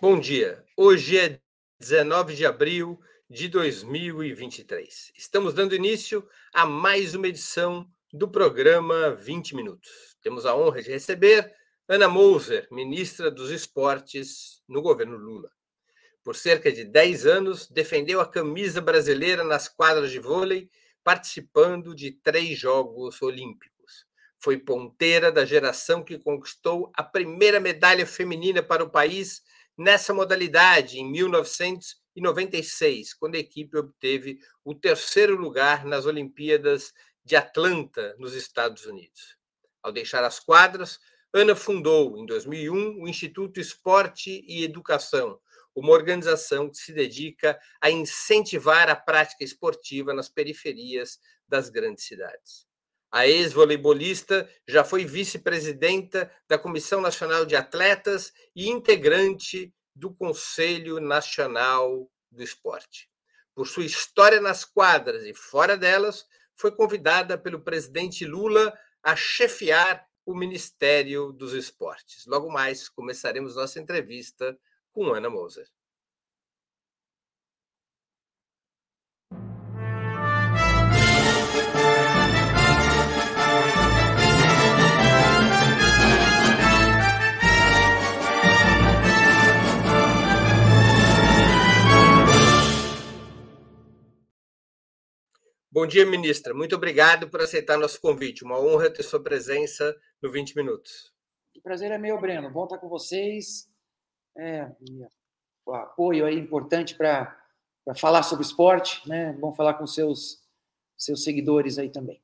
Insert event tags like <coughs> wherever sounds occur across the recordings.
Bom dia. Hoje é 19 de abril de 2023. Estamos dando início a mais uma edição do programa 20 Minutos. Temos a honra de receber Ana Moser, ministra dos Esportes no governo Lula. Por cerca de 10 anos, defendeu a camisa brasileira nas quadras de vôlei, participando de três Jogos Olímpicos. Foi ponteira da geração que conquistou a primeira medalha feminina para o país nessa modalidade em 1996, quando a equipe obteve o terceiro lugar nas Olimpíadas de Atlanta, nos Estados Unidos. Ao deixar as quadras, Ana fundou, em 2001, o Instituto Esporte e Educação, uma organização que se dedica a incentivar a prática esportiva nas periferias das grandes cidades. A ex-voleibolista já foi vice-presidenta da Comissão Nacional de Atletas e integrante do Conselho Nacional do Esporte. Por sua história nas quadras e fora delas, foi convidada pelo presidente Lula a chefiar o Ministério dos Esportes. Logo mais, começaremos nossa entrevista com Ana Moser. Bom dia, ministra. Muito obrigado por aceitar nosso convite. Uma honra ter sua presença no 20 Minutos. O prazer é meu, Breno. Bom estar com vocês. É, o apoio aí importante para falar sobre esporte, né? Bom falar com seus, seus seguidores aí também.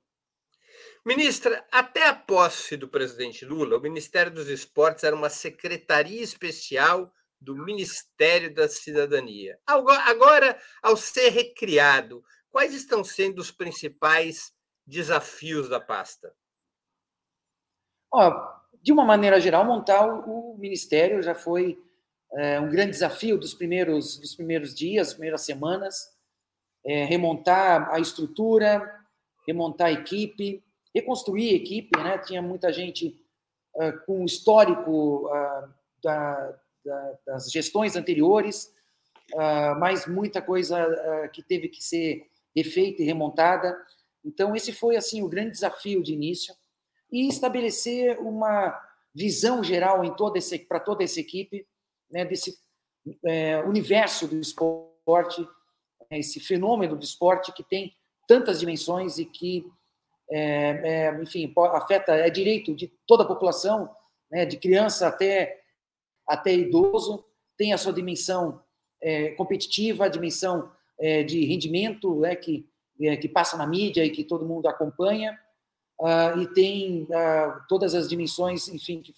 Ministra, até a posse do presidente Lula, o Ministério dos Esportes era uma secretaria especial do Ministério da Cidadania. Agora, ao ser recriado, Quais estão sendo os principais desafios da pasta? De uma maneira geral, montar o, ministério já foi é, um grande desafio dos primeiros, dos primeiros dias, primeiras semanas. É, remontar a estrutura, remontar a equipe, reconstruir a equipe. Né? Tinha muita gente uh, com histórico uh, da, da, das gestões anteriores, uh, mas muita coisa que teve que ser refeita e remontada. Então, esse foi assim o grande desafio de início e estabelecer uma visão geral em toda para toda essa equipe, né, desse é, universo do esporte, né, esse fenômeno do esporte que tem tantas dimensões e que, é, é, enfim, afeta é direito de toda a população, né, de criança até até idoso, tem a sua dimensão é, competitiva, a dimensão é, de rendimento né, que, é, que passa na mídia e que todo mundo acompanha, uh, e tem uh, todas as dimensões, enfim, que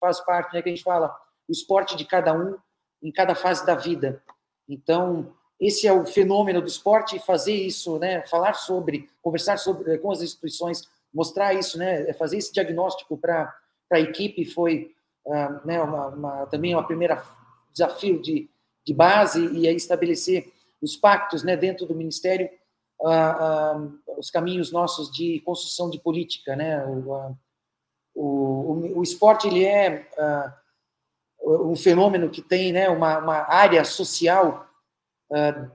faz parte, né, que a gente fala, o esporte de cada um em cada fase da vida. Então, esse é o fenômeno do esporte, fazer isso, né, falar sobre, conversar sobre com as instituições, mostrar isso, né, fazer esse diagnóstico para a equipe foi uh, né, uma, uma, também uma primeira desafio de, de base e aí estabelecer os pactos né, dentro do Ministério, os caminhos nossos de construção de política. Né? O, o, o esporte ele é um fenômeno que tem né, uma, uma área social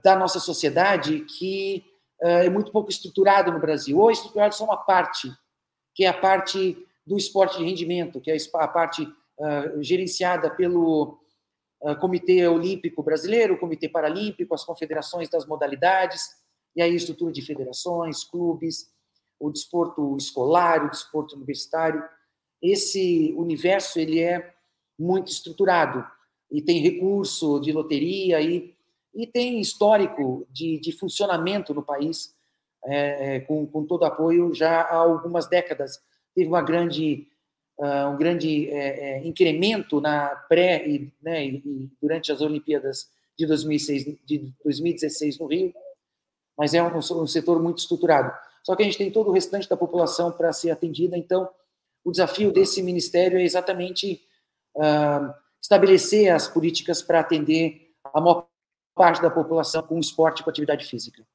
da nossa sociedade que é muito pouco estruturado no Brasil. Ou é estruturado só uma parte, que é a parte do esporte de rendimento, que é a parte gerenciada pelo Comitê Olímpico Brasileiro, Comitê Paralímpico, as confederações das modalidades, e aí estrutura de federações, clubes, o desporto escolar, o desporto universitário. Esse universo ele é muito estruturado e tem recurso de loteria e, e tem histórico de, de funcionamento no país, é com, com todo apoio já há algumas décadas. Teve uma grande uh, um grande é, é, incremento na pré e, né, e, durante as Olimpíadas de, 2006, de 2016 no Rio, mas é um, um, setor muito estruturado. Só que a gente tem todo o restante da população para ser atendida, então o desafio desse ministério é exatamente uh, estabelecer as políticas para atender a maior parte da população com esporte e com atividade física.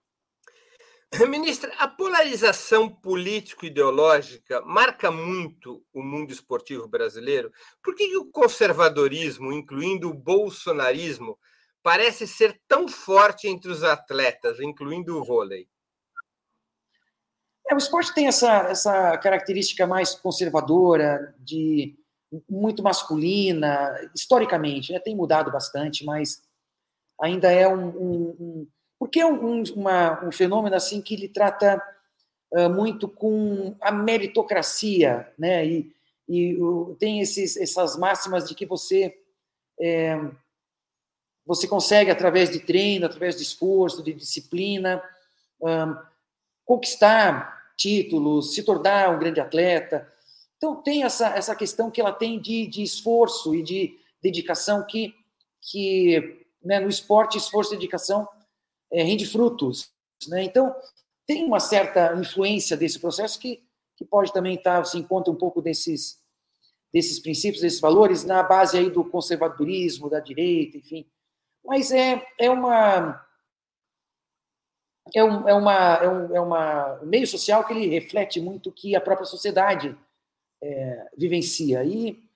<laughs> Ministra, a polarização político-ideológica marca muito o mundo esportivo brasileiro. Por que o conservadorismo, incluindo o bolsonarismo, parece ser tão forte entre os atletas, incluindo o vôlei? É, o esporte tem essa, essa característica mais conservadora, de muito masculina, historicamente, né? tem mudado bastante, mas ainda é um, um, um porque é um, uma, um fenômeno assim que ele trata uh, muito com a meritocracia, né? E, e uh, tem esses, essas máximas de que você é, você consegue através de treino, através de esforço, de disciplina, um, conquistar títulos, se tornar um grande atleta. Então tem essa essa questão que ela tem de, de esforço e de dedicação que que né, no esporte esforço e dedicação é, rende frutos. Né? Então, tem uma certa influência desse processo que, que pode também estar, se encontra um pouco desses, desses princípios, desses valores, na base aí do conservadorismo, da direita, enfim. Mas é, é uma. É, um, é, uma, é, um, é uma, um meio social que ele reflete muito o que a própria sociedade é, vivencia. E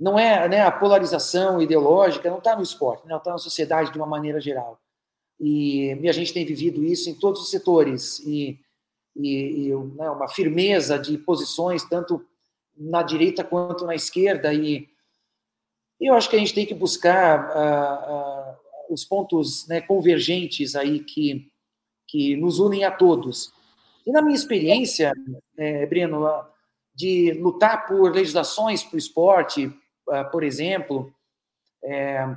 não é né, a polarização ideológica, não está no esporte, né, está na sociedade de uma maneira geral. E, e, a gente tem vivido isso em todos os setores, e, e, e né, uma firmeza de posições, tanto na direita quanto na esquerda, e eu acho que a gente tem que buscar uh, uh, os pontos né, convergentes aí que, que nos unem a todos. E na minha experiência, é, Breno, de lutar por legislações para o esporte, por exemplo, é,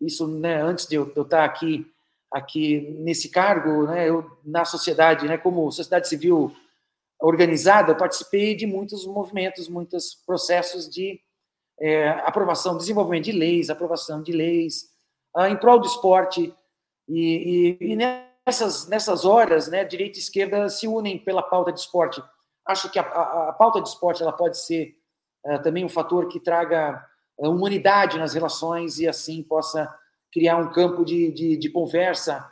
isso né, antes de eu, de eu estar aqui aqui nesse cargo, né, eu, na sociedade, né, como sociedade civil organizada, eu participei de muitos movimentos, muitos processos de é, aprovação, desenvolvimento de leis, aprovação de leis ah, em prol do esporte e, e, e, nessas nessas horas, né, direita e esquerda se unem pela pauta de esporte. Acho que a, a, a pauta de esporte ela pode ser é, também um fator que traga é, humanidade nas relações e assim possa criar um campo de, de, de conversa,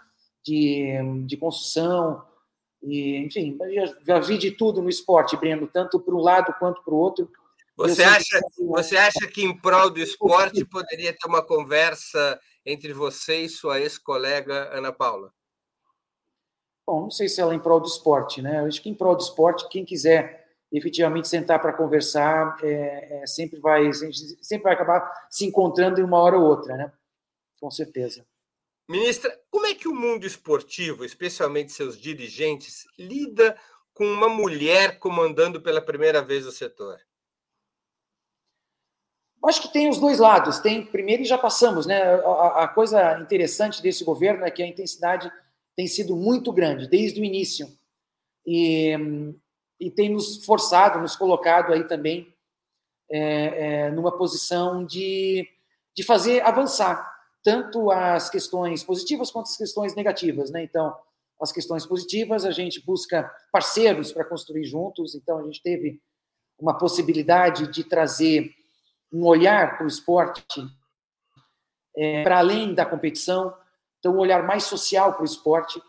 de, de construção, e, enfim, já, já, vi de tudo no esporte, Breno, tanto para um lado quanto para o outro. Você acha, você acha que em prol do esporte poderia ter uma conversa entre você e sua ex-colega Ana Paula? Bom, não sei se ela é em prol do esporte, né? Eu acho que em prol do esporte, quem quiser efetivamente sentar para conversar, é, é, sempre vai sempre vai acabar se encontrando em uma hora ou outra, né? Com certeza. Ministra, como é que o mundo esportivo, especialmente seus dirigentes, lida com uma mulher comandando pela primeira vez o setor? Acho que tem os dois lados. Tem primeiro e já passamos, né? A, a, coisa interessante desse governo é que a intensidade tem sido muito grande desde o início e, e tem nos forçado, nos colocado aí também é, é, numa posição de, de fazer avançar tanto as questões positivas quanto as questões negativas, né? Então, as questões positivas, a gente busca parceiros para construir juntos, então a gente teve uma possibilidade de trazer um olhar para o esporte é, para além da competição, então um olhar mais social para o esporte.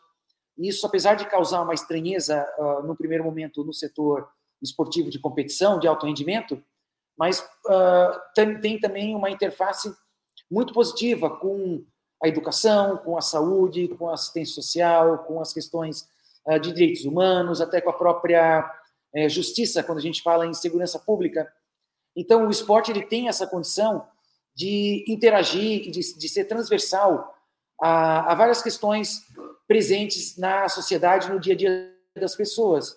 Isso, apesar de causar uma estranheza uh, no primeiro momento no setor esportivo de competição, de alto rendimento, mas uh, tem, tem também uma interface muito positiva com a educação, com a saúde, com a assistência social, com as questões uh, de direitos humanos, até com a própria uh, justiça, quando a gente fala em segurança pública. Então, o esporte ele tem essa condição de interagir de, de ser transversal a, a, várias questões presentes na sociedade, no dia a dia das pessoas.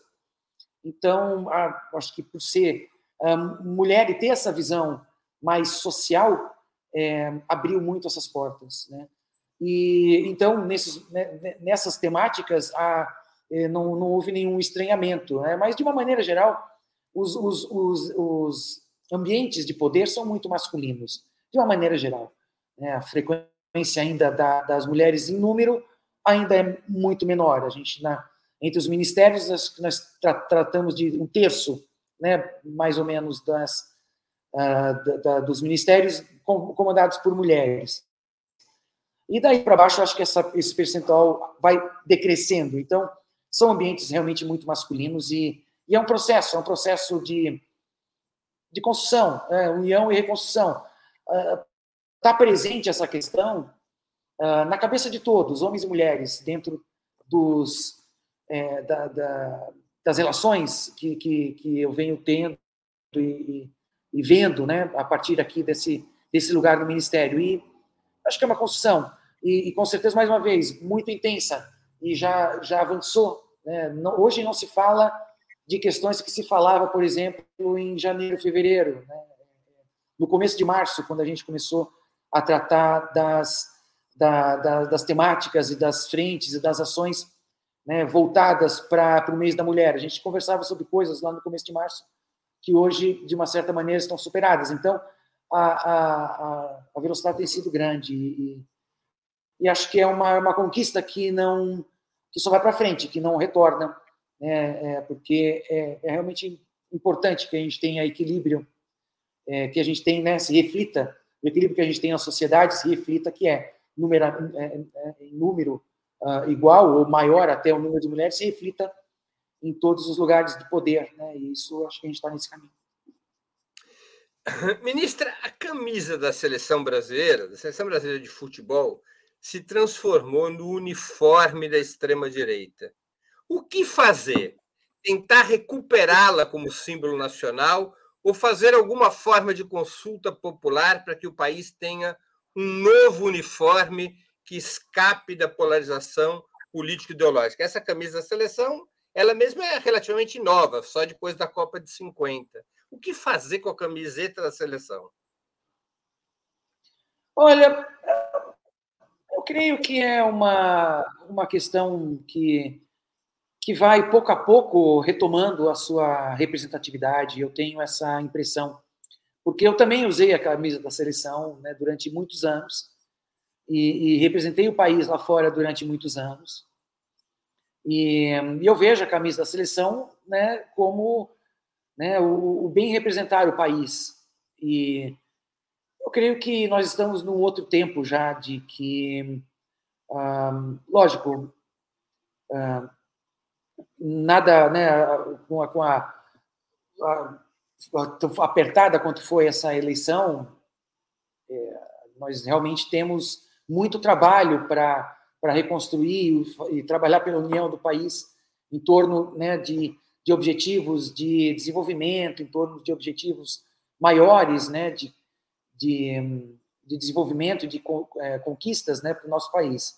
Então, a, acho que por ser uh, mulher e ter essa visão mais social, é, abriu muito essas portas, né? E então nesses, né, nessas temáticas a, é, não, não, houve nenhum estranhamento, né? mas de uma maneira geral os, os, os, os, ambientes de poder são muito masculinos, de uma maneira geral. Né? A frequência ainda da, das mulheres em número ainda é muito menor. A gente na, entre os ministérios nós, nós tra tratamos de um terço, né, mais ou menos das uh, da, dos ministérios comandados por mulheres. E daí para baixo, acho que essa, esse percentual vai decrescendo. Então, são ambientes realmente muito masculinos e, e é um processo, é um processo de, de construção, é, união e reconstrução. Está uh, presente essa questão uh, na cabeça de todos, homens e mulheres, dentro dos, é, da, da, das relações que, que, que, eu venho tendo e, e, vendo né, a partir aqui desse, desse lugar no Ministério. E acho que é uma construção, e, e com certeza, mais uma vez, muito intensa, e já, já avançou. Né? Não, hoje não se fala de questões que se falava, por exemplo, em janeiro, fevereiro, né? no começo de março, quando a gente começou a tratar das, da, da, das temáticas e das frentes e das ações né, voltadas para o mês da mulher. A gente conversava sobre coisas lá no começo de março que hoje, de uma certa maneira, estão superadas. Então, a, a, a velocidade tem sido grande e, e acho que é uma, uma conquista que não que só vai para frente, que não retorna, né, é, porque é, é, realmente importante que a gente tenha equilíbrio, é, que a gente tem, né, se reflita, o equilíbrio que a gente tem na sociedade se reflita que é, número, é, é, em número uh, igual ou maior até o número de mulheres, se reflita em todos os lugares de poder, né, e isso acho que a gente está nesse caminho. <coughs> Ministra, a camisa da seleção brasileira, da seleção brasileira de futebol, se transformou no uniforme da extrema-direita. O que fazer? Tentar recuperá-la como símbolo nacional ou fazer alguma forma de consulta popular para que o país tenha um novo uniforme que escape da polarização político-ideológica? Essa camisa da seleção, ela mesma é relativamente nova, só depois da Copa de 50. O que fazer com a camiseta da seleção? Olha, eu creio que é uma, uma questão que, que vai pouco a pouco retomando a sua representatividade. Eu tenho essa impressão. Porque eu também usei a camisa da seleção né, durante muitos anos e, e, representei o país lá fora durante muitos anos. E, e eu vejo a camisa da seleção né, como né, o, o, bem representar o país. E eu creio que nós estamos num outro tempo já de que, lógico, nada, né, com a, com a, a, a, apertada quanto foi essa eleição, é, nós realmente temos muito trabalho para para reconstruir e trabalhar pela união do país em torno né, de de objetivos de desenvolvimento, em torno de objetivos maiores, né, de, de, de desenvolvimento, de é, conquistas, né, para o nosso país.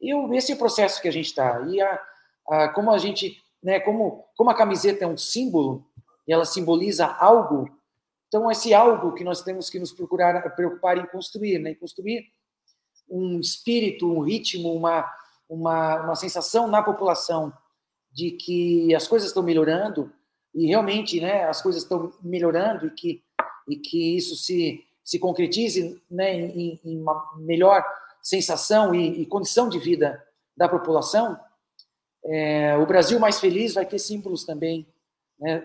E esse é o processo que a gente está. E a, a, como a gente, né, como, como a camiseta é um símbolo, e ela simboliza algo, então esse algo que nós temos que nos procurar preocupar em construir, né, em construir um espírito, um ritmo, uma, uma, uma sensação na população de que as coisas estão melhorando e realmente, né, as coisas estão melhorando e que e que isso se se concretize, né, em, em uma melhor sensação e, e, condição de vida da população, é, o Brasil mais feliz vai ter símbolos também, né,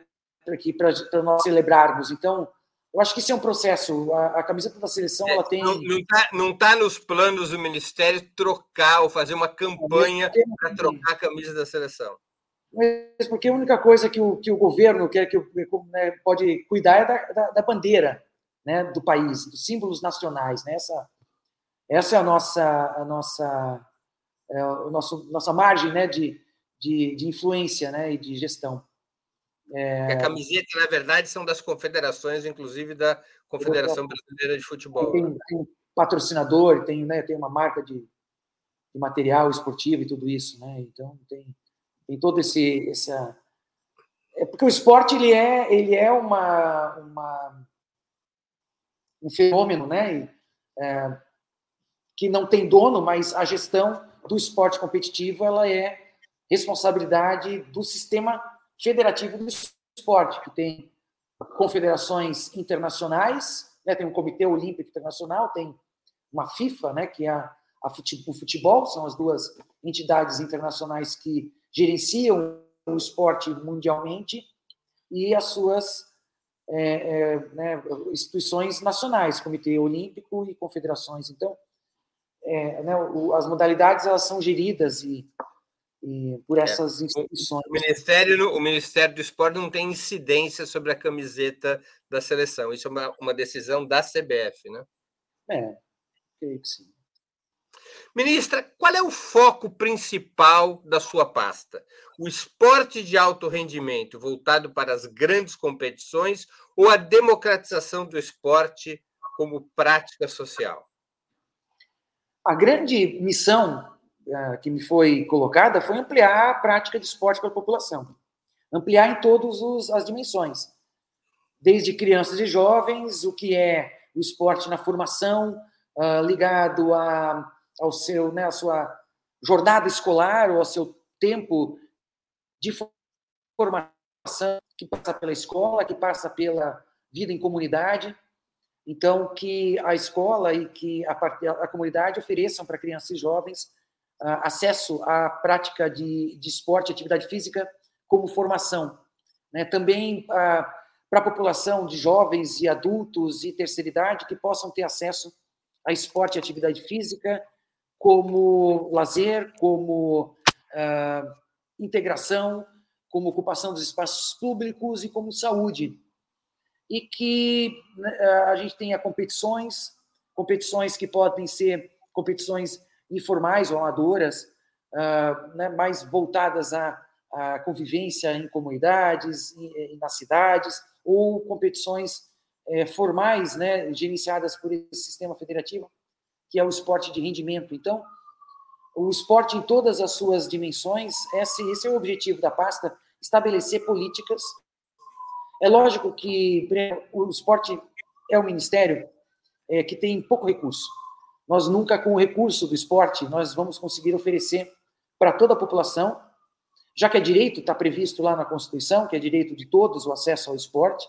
para nós celebrarmos. Então, eu acho que isso é um processo. A, a camiseta da seleção ela tem. Não está não tá nos planos do Ministério trocar ou fazer uma campanha para trocar a camisa da seleção mas porque a única coisa que o, que o governo quer que né, pode cuidar é da, da, da, bandeira né, do país, dos símbolos nacionais. Né? Essa, essa é a nossa, a nossa, é o nosso, nossa margem né, de, de, de influência né, e de gestão. É... A camiseta, na verdade, são das confederações, inclusive da Confederação Brasileira de Futebol. Tem, tem patrocinador, tem, né, tem uma marca de, de material esportivo e tudo isso, né? Então tem tem todo esse essa é porque o esporte ele é ele é uma, uma um fenômeno né é, que não tem dono mas a gestão do esporte competitivo ela é responsabilidade do sistema federativo do esporte que tem confederações internacionais né, tem um comitê olímpico internacional tem uma FIFA né que é a, a o futebol são as duas entidades internacionais que gerenciam o esporte mundialmente e as suas é, é, né, instituições nacionais, Comitê Olímpico e confederações. Então, é, né, o, as modalidades elas são geridas e por é, essas instituições. O Ministério, o Ministério do Esporte não tem incidência sobre a camiseta da seleção. Isso é uma, uma decisão da CBF, né? É, creio que sim. Ministra, qual é o foco principal da sua pasta? O esporte de alto rendimento voltado para as grandes competições ou a democratização do esporte como prática social? A grande missão que me foi colocada foi ampliar a prática de esporte para a população. Ampliar em todas as dimensões. Desde crianças e jovens, o que é o esporte na formação, uh, ligado a ao seu, né, à sua jornada escolar ou ao seu tempo de formação que passa pela escola, que passa pela vida em comunidade. Então, que a escola e que a, a comunidade ofereçam para crianças e jovens acesso à prática de, de esporte, atividade física, como formação. Né? Também uh, para a população de jovens e adultos e terceira idade que possam ter acesso a esporte e atividade física como lazer, como uh, integração, como ocupação dos espaços públicos e como saúde. E que né, a gente tenha competições, competições que podem ser competições informais ou amadoras, uh, né, mais voltadas à, à, convivência em comunidades, e, nas cidades, ou competições é, formais, né, gerenciadas por esse sistema federativo, que é o esporte de rendimento. Então, o esporte em todas as suas dimensões, esse, esse é o objetivo da pasta, estabelecer políticas. É lógico que o esporte é um ministério é, que tem pouco recurso. Nós nunca, com o recurso do esporte, nós vamos conseguir oferecer para toda a população, já que é direito, está previsto lá na Constituição, que é direito de todos o acesso ao esporte,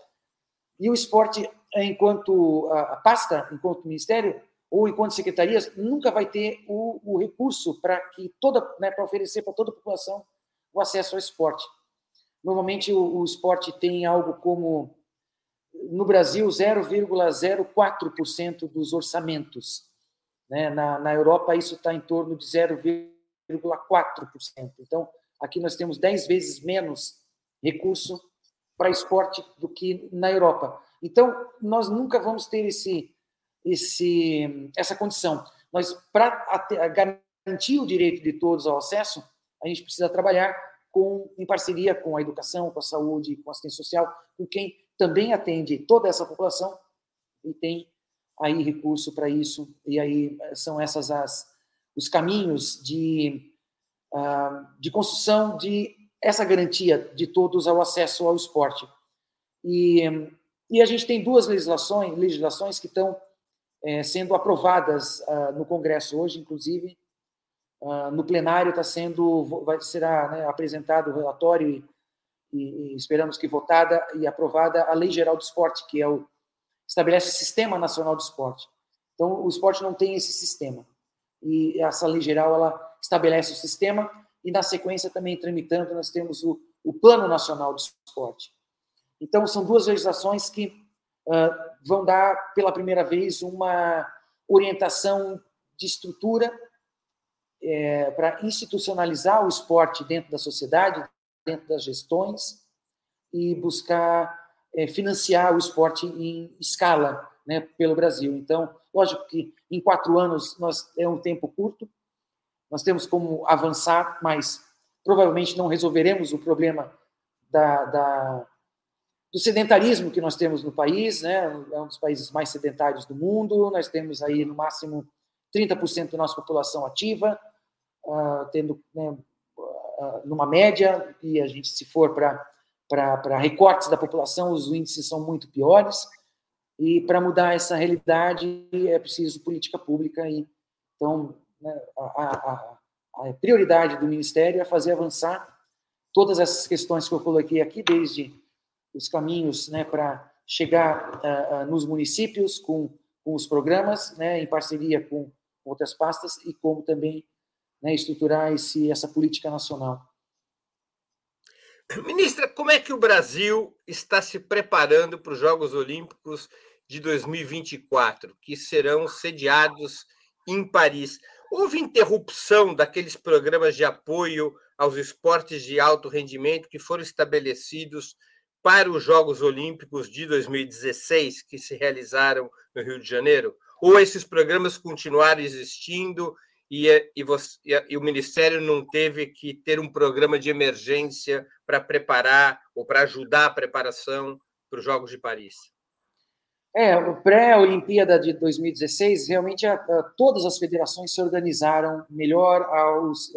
e o esporte, enquanto a pasta, enquanto ministério, ou enquanto secretarias, nunca vai ter o, o recurso para que toda, né, para oferecer para toda a população o acesso ao esporte. Normalmente o, o esporte tem algo como no Brasil 0,04% dos orçamentos. Né? Na, na Europa isso está em torno de 0,4%. Então aqui nós temos 10 vezes menos recurso para esporte do que na Europa. Então nós nunca vamos ter esse esse, essa condição. Nós, para garantir o direito de todos ao acesso, a gente precisa trabalhar com, em parceria com a educação, com a saúde, com a assistência social, com quem também atende toda essa população e tem aí recurso para isso. E aí eh, são essas as, os caminhos de, uh, de construção de essa garantia de todos ao acesso ao esporte. E, e a gente tem duas legislações, legislações que estão é, sendo aprovadas uh, no Congresso hoje, inclusive uh, no plenário está sendo vai será né, apresentado o relatório e, e, e, esperamos que votada e aprovada a Lei Geral do Esporte, que é o estabelece o Sistema Nacional do Esporte. Então o esporte não tem esse sistema e essa lei geral ela estabelece o sistema e na sequência também tramitando nós temos o, o Plano Nacional do Esporte. Então são duas legislações que uh, vão dar pela primeira vez uma orientação de estrutura é, para institucionalizar o esporte dentro da sociedade, dentro das gestões e buscar financiar o esporte em escala né, pelo Brasil. Então, lógico que em quatro anos nós é um tempo curto, nós temos como avançar, mas provavelmente não resolveremos o problema da, da do sedentarismo que nós temos no país, né? é um dos países mais sedentários do mundo, nós temos aí no máximo 30% da nossa população ativa, uh, tendo né, uh, numa média, e a gente se for para recortes da população, os índices são muito piores, e para mudar essa realidade é preciso política pública, e então né, a, a, a prioridade do Ministério é fazer avançar todas essas questões que eu coloquei aqui, desde os caminhos né, para chegar uh, uh, nos municípios com, com os programas, né, em parceria com outras pastas, e como também né, estruturar esse, essa política nacional. Ministra, como é que o Brasil está se preparando para os Jogos Olímpicos de 2024, que serão sediados em Paris? Houve interrupção daqueles programas de apoio aos esportes de alto rendimento que foram estabelecidos para os Jogos Olímpicos de 2016, que se realizaram no Rio de Janeiro? Ou esses programas continuaram existindo e, e, você, e, o Ministério não teve que ter um programa de emergência para preparar ou para ajudar a preparação para os Jogos de Paris? É, o pré-Olimpíada de 2016, realmente a, a, todas as federações se organizaram melhor, aos,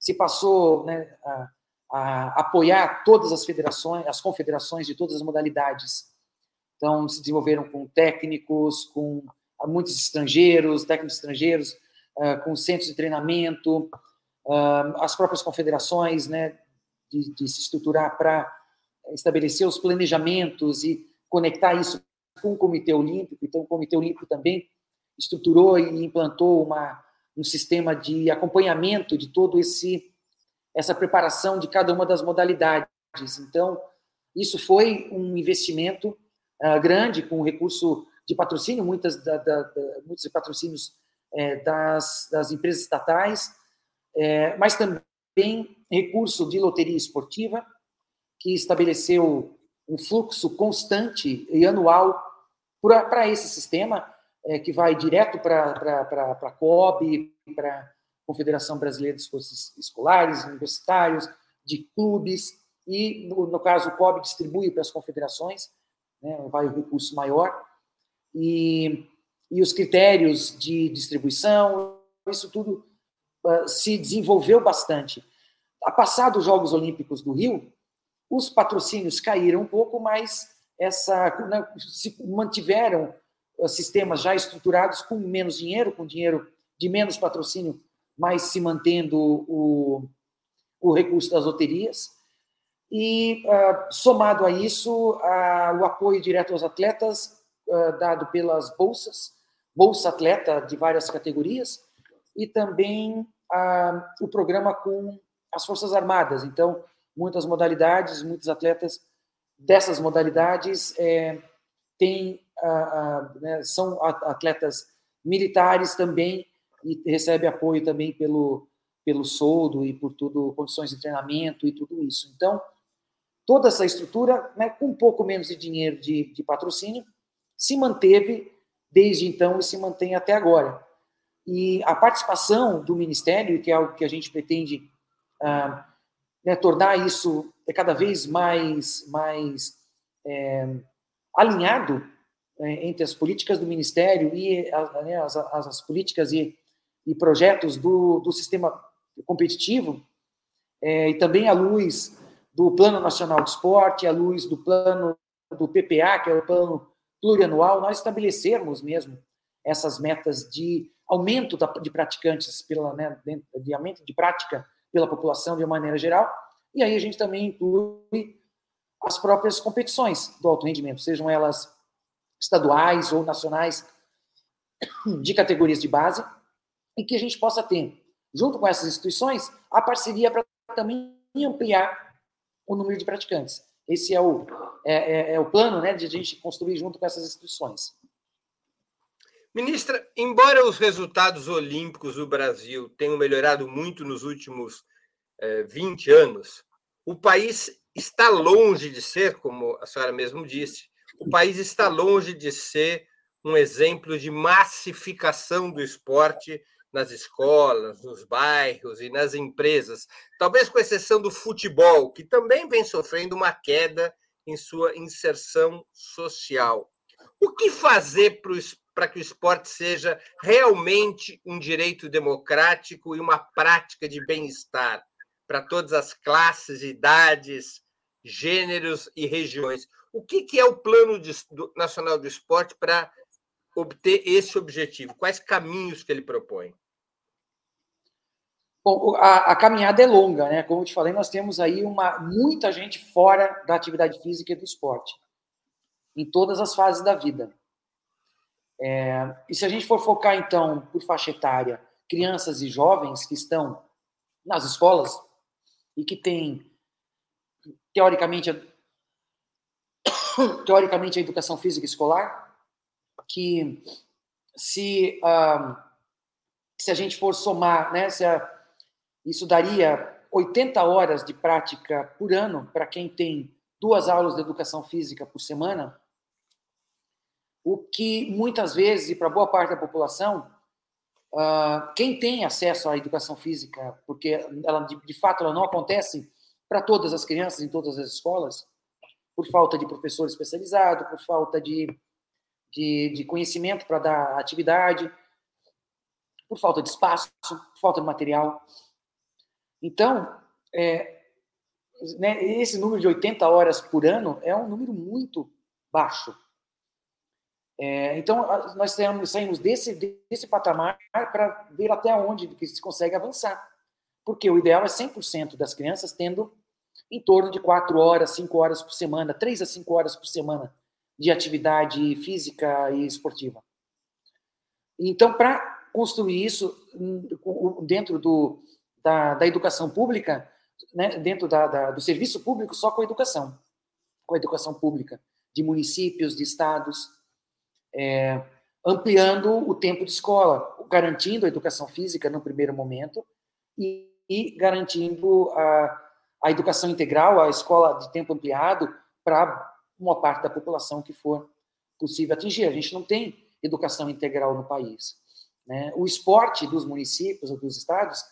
se passou né, a, a, apoiar todas as federações, as confederações de todas as modalidades. Então, se desenvolveram com técnicos, com muitos estrangeiros, técnicos estrangeiros, com centros de treinamento, uh, as próprias confederações, né, de, de se estruturar para estabelecer os planejamentos e conectar isso com o Comitê Olímpico. Então, o Comitê Olímpico também estruturou e implantou uma, um sistema de acompanhamento de todo esse essa preparação de cada uma das modalidades. Então, isso foi um investimento uh, grande com recurso de patrocínio, muitas da, da, da, muitos patrocínios é, das, das, empresas estatais, é, mas também recurso de loteria esportiva, que estabeleceu um fluxo constante e anual para esse sistema, é, que vai direto para a COB, para a Confederação Brasileira de Esportes Escolares, Universitários, de clubes, e, no, no caso, o COB distribui para as confederações, né, vai o recurso maior, e, e os critérios de distribuição, isso tudo uh, se desenvolveu bastante. A passar dos Jogos Olímpicos do Rio, os patrocínios caíram um pouco, mas essa né, se mantiveram sistemas já estruturados com menos dinheiro, com dinheiro de menos patrocínio, mas se mantendo o, o recurso das loterias. E, uh, somado a isso, uh, o apoio direto aos atletas, uh, dado pelas bolsas, Bolsa Atleta de várias categorias, e também o programa com as Forças Armadas. Então, muitas modalidades, muitos atletas dessas modalidades é, né, são atletas militares também e recebe apoio também pelo, pelo soldo e por tudo, condições de treinamento e tudo isso. Então, toda essa estrutura, né, com um pouco menos de dinheiro de, de patrocínio, se manteve desde então e se mantém até agora. E a participação do Ministério, que é algo que a gente pretende ah, né, tornar isso cada vez mais, mais é, alinhado é, entre as políticas do Ministério e né, as, as, as, políticas e, e projetos do, do sistema competitivo, é, e também à luz do Plano Nacional de Esporte, à luz do plano do PPA, que é o plano plurianual, nós estabelecermos mesmo essas metas de aumento de praticantes, pela, né, de aumento de prática pela população de uma maneira geral, e aí a gente também inclui as próprias competições do alto rendimento, sejam elas estaduais ou nacionais de categorias de base, e que a gente possa ter, junto com essas instituições, a parceria para também ampliar o número de praticantes. Esse é o, é, é, é o plano né, de a gente construir junto com essas instituições. Ministra, embora os resultados olímpicos do Brasil tenham melhorado muito nos últimos eh, 20 anos, o país está longe de ser, como a senhora mesmo disse, o país está longe de ser um exemplo de massificação do esporte nas escolas, nos bairros e nas empresas, talvez com exceção do futebol, que também vem sofrendo uma queda em sua inserção social. O que fazer para que o esporte seja realmente um direito democrático e uma prática de bem-estar para todas as classes, idades, gêneros e regiões. O que, é o Plano Nacional do Esporte para obter esse objetivo? Quais caminhos que ele propõe? A, a, caminhada é longa, né? Como eu te falei, nós temos aí uma, muita gente fora da atividade física e do esporte, em todas as fases da vida. É, e se a gente for focar, então, por faixa etária, crianças e jovens que estão nas escolas e que têm, teoricamente, a, <coughs> teoricamente, a educação física escolar, que se, uh, se a gente for somar, né, se a, Isso daria 80 horas de prática por ano para quem tem duas aulas de educação física por semana, o que muitas vezes, e para boa parte da população, uh, quem tem acesso à educação física, porque ela de, de fato ela não acontece para todas as crianças em todas as escolas, por falta de professor especializado, por falta de, de, de conhecimento para dar atividade, por falta de espaço, por falta de material. Então, é, né, esse número de 80 horas por ano é um número muito baixo. É, então, nós saímos, saímos desse, desse patamar para ver até onde que se consegue avançar. Porque o ideal é 100% das crianças tendo em torno de 4 horas, 5 horas por semana, 3 a 5 horas por semana de atividade física e esportiva. Então, para construir isso hum, dentro do, da, da educação pública, né, dentro da, da, do serviço público, só com a educação, com a educação pública, de municípios, de estados, é, ampliando o tempo de escola, garantindo a educação física no primeiro momento e, e garantindo a, a educação integral, a escola de tempo ampliado, para uma parte da população que for possível atingir. A gente não tem educação integral no país. Né? O esporte dos municípios ou dos estados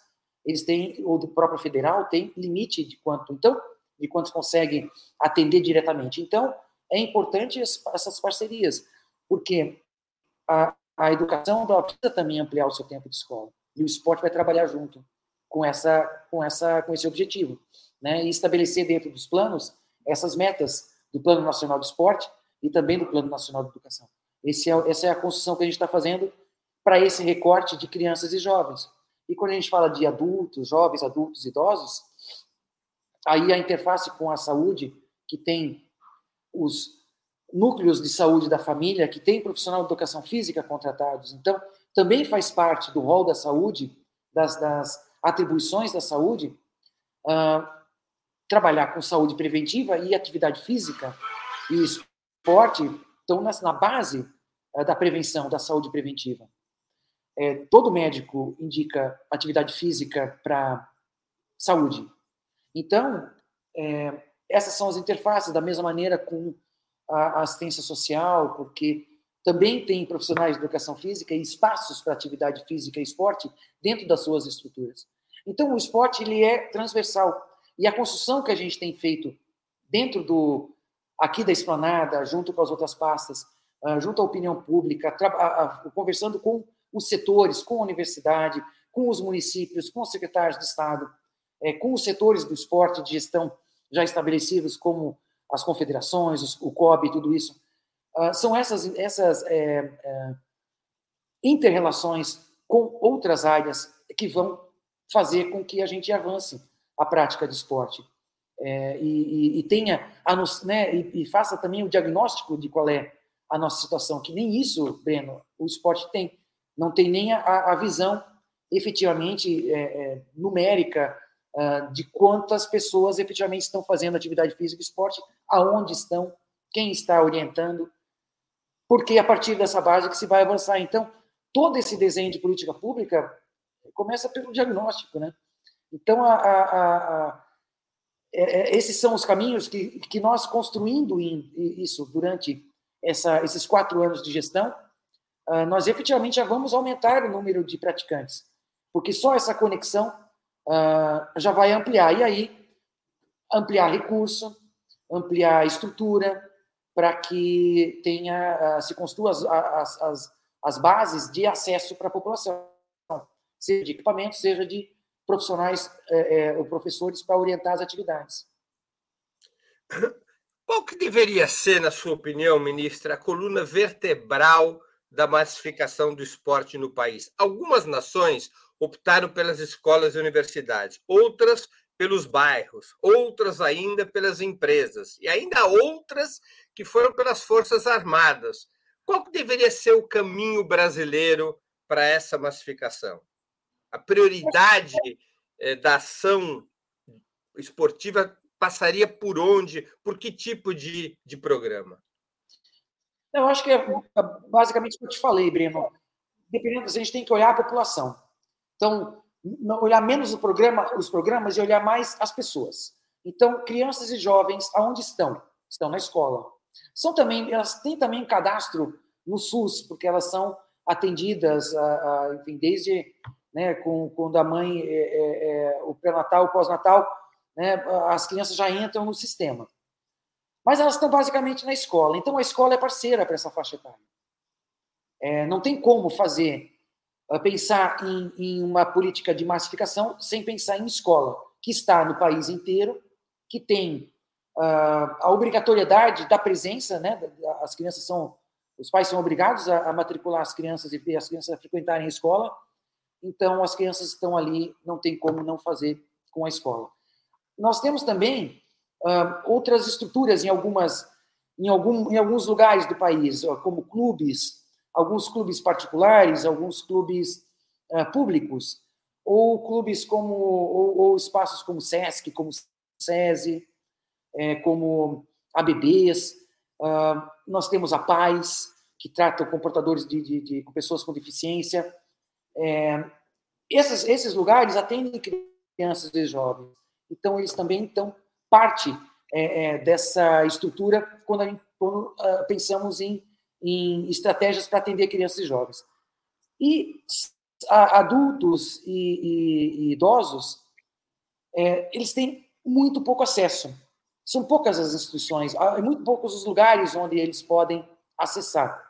eles têm, ou do próprio federal, tem limite de quanto, então, de quantos conseguem atender diretamente. Então, é importante essas parcerias, porque a, a educação precisa também ampliar o seu tempo de escola, e o esporte vai trabalhar junto com essa, com essa, com esse objetivo, né? E estabelecer dentro dos planos essas metas do Plano Nacional do Esporte e também do Plano Nacional de Educação. É, essa é a construção que a gente está fazendo para esse recorte de crianças e jovens. E quando a gente fala de adultos, jovens, adultos, idosos, aí a interface com a saúde, que tem os núcleos de saúde da família, que tem profissional de educação física contratados. Então, também faz parte do rol da saúde, das, das atribuições da saúde, uh, trabalhar com saúde preventiva e atividade física e esporte estão na, na base uh, da prevenção, da saúde preventiva é, todo médico indica atividade física para saúde. Então, é, essas são as interfaces, da mesma maneira com a, assistência social, porque também tem profissionais de educação física e espaços para atividade física e esporte dentro das suas estruturas. Então, o esporte ele é transversal. E a construção que a gente tem feito dentro do aqui da esplanada, junto com as outras pastas, ah, junto à opinião pública, conversando com os setores, com a universidade, com os municípios, com os secretários de Estado, é, com os setores do esporte de gestão já estabelecidos, como as confederações, os, o COB, tudo isso. Uh, são essas, essas é, é, inter-relações com outras áreas que vão fazer com que a gente avance a prática de esporte. É, e, e, e, tenha a, né, e, e, faça também o diagnóstico de qual é a nossa situação, que nem isso, Breno, o esporte tem não tem nem a, a visão efetivamente é, é, numérica uh, de quantas pessoas efetivamente estão fazendo atividade física e esporte, aonde estão, quem está orientando, porque é a partir dessa base que se vai avançar. Então, todo esse desenho de política pública começa pelo diagnóstico, né? Então, a, a, a, é, esses são os caminhos que, que nós construindo isso durante essa, esses quatro anos de gestão, ah, nós efetivamente já vamos aumentar o número de praticantes, porque só essa conexão uh, já vai ampliar. E aí, ampliar recurso, ampliar estrutura, para que tenha, uh, se construa as, as, as, as bases de acesso para a população, seja de equipamento, seja de profissionais eh, ou professores para orientar as atividades. Qual que deveria ser, na sua opinião, ministra, a coluna vertebral da massificação do esporte no país. Algumas nações optaram pelas escolas e universidades, outras pelos bairros, outras ainda pelas empresas, e ainda outras que foram pelas Forças Armadas. Qual deveria ser o caminho brasileiro para essa massificação? A prioridade eh, da ação esportiva passaria por onde? Por que tipo de, de programa? Eu acho que é basicamente o que eu te falei, Breno. Dependendo, a gente tem que olhar a população. Então, olhar menos o programa, os programas e olhar mais as pessoas. Então, crianças e jovens, aonde estão? Estão na escola. São também, elas têm também um cadastro no SUS, porque elas são atendidas, enfim, desde né, com, quando a mãe, é, é o pré-natal, o pós-natal, né, as crianças já entram no sistema. Mas elas estão basicamente na escola. Então, a escola é parceira para essa faixa etária. É, não tem como fazer, uh, pensar em, em, uma política de massificação sem pensar em escola, que está no país inteiro, que tem uh, a obrigatoriedade da presença, né, as crianças são, os pais são obrigados a, a matricular as crianças e as crianças a frequentarem a escola, então as crianças estão ali, não tem como não fazer com a escola. Nós temos também uh, outras estruturas em algumas em, algum, em alguns lugares do país, como clubes, alguns clubes particulares, alguns clubes uh, públicos, ou clubes como ou, ou, espaços como SESC, como SESI, é, como ABBs. Uh, nós temos a Paz, que trata com portadores de, de, de pessoas com deficiência. É, esses, esses lugares atendem crianças e jovens. Então, eles também estão parte é, é, dessa estrutura quando, gente, quando uh, pensamos em, em estratégias para atender crianças e jovens. E a, adultos e, e, e idosos, é, eles têm muito pouco acesso. São poucas as instituições, há muito poucos os lugares onde eles podem acessar.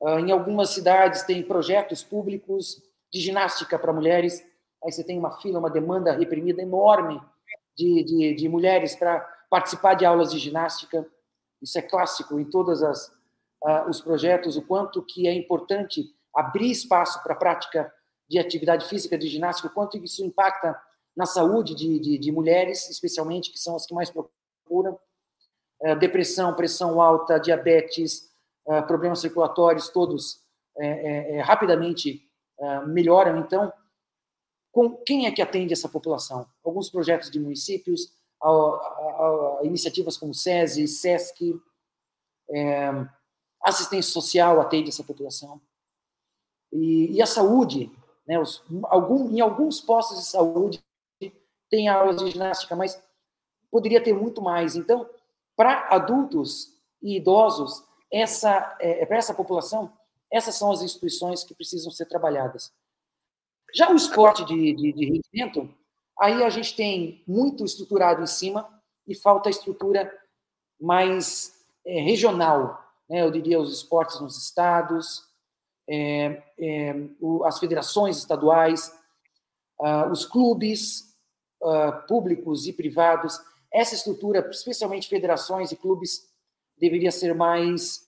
Uh, em algumas cidades tem projetos públicos de ginástica para mulheres, aí você tem uma fila, uma demanda reprimida enorme de, de, de mulheres para participar de aulas de ginástica. Isso é clássico em todos uh, os projetos, o quanto que é importante abrir espaço para a prática de atividade física, de ginástica, o quanto isso impacta na saúde de, de, de mulheres, especialmente, que são as que mais procuram. Uh, depressão, pressão alta, diabetes, uh, problemas circulatórios, todos é, é, rapidamente melhoram. Então, com quem é que atende essa população? Alguns projetos de municípios, a, a, a iniciativas como SESI, SESC, é, assistência social atende essa população. E, e a saúde, né, os, algum, em alguns postos de saúde tem aulas de ginástica, mas poderia ter muito mais. Então, para adultos e idosos, essa, é, para essa população, essas são as instituições que precisam ser trabalhadas. Já o esporte de, de, de rendimento, aí a gente tem muito estruturado em cima e falta estrutura mais é, regional, né? eu diria os esportes nos estados, é, é, o, as federações estaduais, uh, os clubes uh, públicos e privados. Essa estrutura, especialmente federações e clubes, deveria ser mais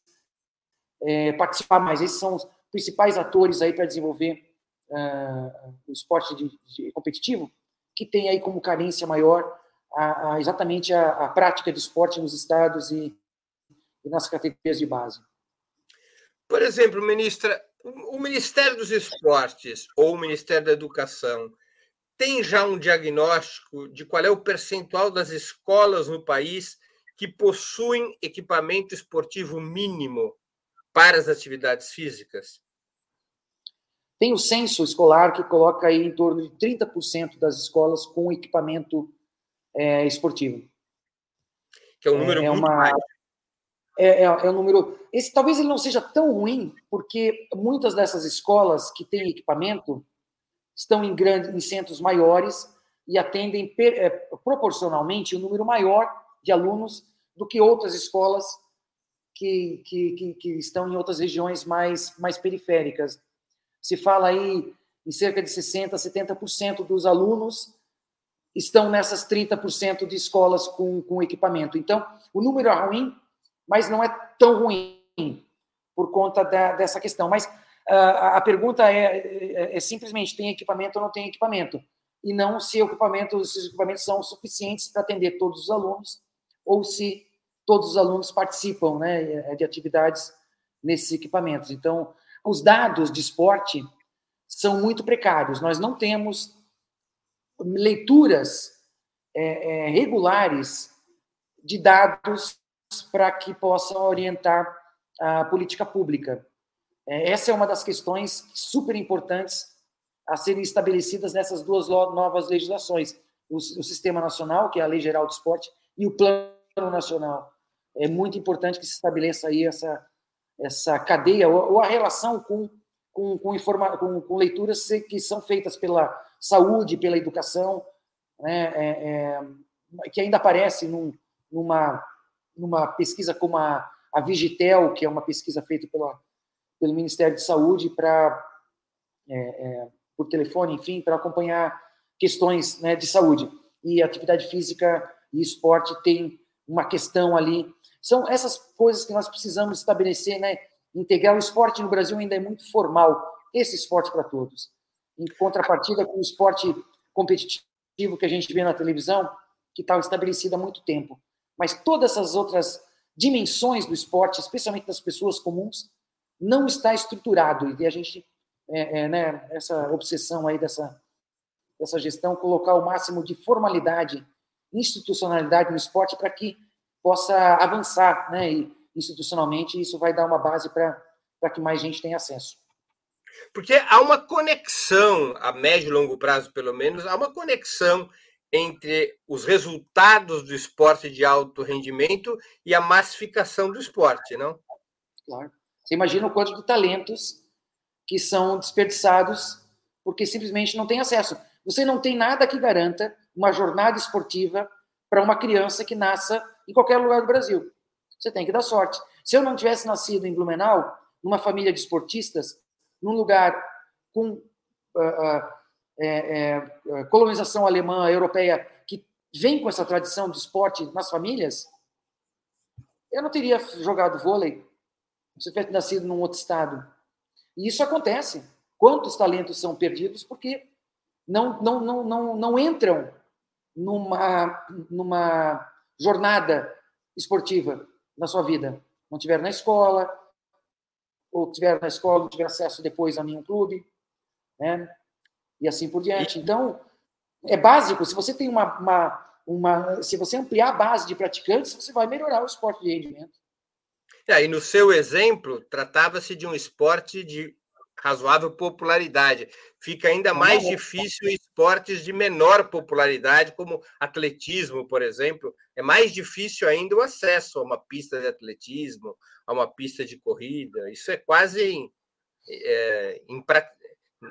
é, participar mais. Esses são os principais atores aí para desenvolver uh, o esporte de, de competitivo, que tem aí como carência maior a, a, exatamente a, a, prática de esporte nos estados e, e, nas categorias de base. Por exemplo, ministra, o Ministério dos Esportes ou o Ministério da Educação tem já um diagnóstico de qual é o percentual das escolas no país que possuem equipamento esportivo mínimo para as atividades físicas? Tem o censo escolar que coloca aí em torno de 30% das escolas com equipamento é, esportivo. Que é um número é, muito uma, mais. É, é, é, um número. Esse talvez ele não seja tão ruim, porque muitas dessas escolas que têm equipamento estão em grandes, em centros maiores e atendem é, proporcionalmente um número maior de alunos do que outras escolas que, que, que, que estão em outras regiões mais, mais periféricas se fala aí em cerca de 60%, 70% dos alunos estão nessas 30% de escolas com, com equipamento. Então, o número é ruim, mas não é tão ruim por conta da, dessa questão. Mas uh, a pergunta é, é, é, simplesmente: tem equipamento ou não tem equipamento? E não se equipamento, os equipamentos são suficientes para atender todos os alunos, ou se todos os alunos participam né, de atividades nesses equipamentos. Então, os dados de esporte são muito precários. Nós não temos leituras é, é, regulares de dados para que possam orientar a política pública. É, essa é uma das questões super importantes a serem estabelecidas nessas duas novas legislações: o, o Sistema Nacional, que é a Lei Geral do Esporte, e o Plano Nacional. É muito importante que se estabeleça aí essa, essa cadeia, ou, a relação com, com, com, informa, com, com leituras que são feitas pela saúde, pela educação, né, é, é, que ainda aparece num, numa, numa pesquisa como a, a Vigitel, que é uma pesquisa feita pela, pelo Ministério de Saúde para é, é, por telefone, enfim, para acompanhar questões né, de saúde. E atividade física e esporte tem uma questão ali. São essas coisas que nós precisamos estabelecer, né? Integrar o esporte no Brasil ainda é muito formal, esse esporte para todos. Em contrapartida com o esporte competitivo que a gente vê na televisão, que está estabelecido há muito tempo. Mas todas essas outras dimensões do esporte, especialmente das pessoas comuns, não está estruturado. E a gente, é, é, né, essa obsessão aí dessa, dessa gestão, colocar o máximo de formalidade, institucionalidade no esporte para que possa avançar né, e, institucionalmente, e isso vai dar uma base para que mais gente tenha acesso. Porque há uma conexão, a médio e longo prazo, pelo menos, há uma conexão entre os resultados do esporte de alto rendimento e a massificação do esporte, não? Claro. Você imagina o quanto de talentos que são desperdiçados porque simplesmente não tem acesso. Você não tem nada que garanta uma jornada esportiva para uma criança que nasça em qualquer lugar do Brasil. Você tem que dar sorte. Se eu não tivesse nascido em Blumenau, numa família de esportistas, num lugar com uh, uh, é, é, colonização alemã, europeia, que vem com essa tradição de esporte nas famílias, eu não teria jogado vôlei se tivesse nascido num outro estado. E isso acontece. Quantos talentos são perdidos porque não, não, não, não, não entram numa, numa jornada esportiva na sua vida. Não tiveram na escola, ou tiveram na escola, não tiveram acesso depois a nenhum clube, né? E assim por diante. Então, é básico. Se você tem uma, uma, uma se você ampliar a base de praticantes, você vai melhorar o esporte de rendimento. É, e no seu exemplo, tratava-se de um esporte de razoável popularidade. Fica ainda mais difícil em esportes de menor popularidade, como atletismo, por exemplo. É mais difícil ainda o acesso a uma pista de atletismo, a uma pista de corrida. Isso é quase é, impra...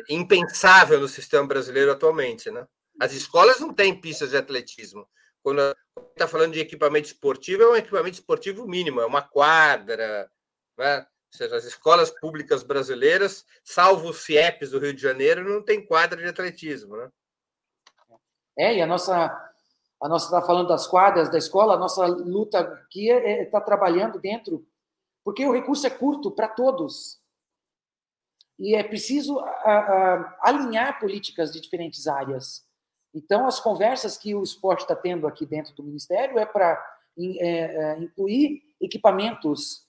impensável no sistema brasileiro atualmente. Né? As escolas não têm pistas de atletismo. Quando está falando de equipamento esportivo, é um equipamento esportivo mínimo, é uma quadra, né? Ou seja, as escolas públicas brasileiras, salvo os CIEPs do Rio de Janeiro, não tem quadra de atletismo, né? É, e a nossa, a nossa está falando das quadras da escola, a nossa luta aqui é estar é, tá trabalhando dentro, porque o recurso é curto para todos. E é preciso a, a, alinhar políticas de diferentes áreas. Então, as conversas que o esporte está tendo aqui dentro do Ministério é para é, é, incluir equipamentos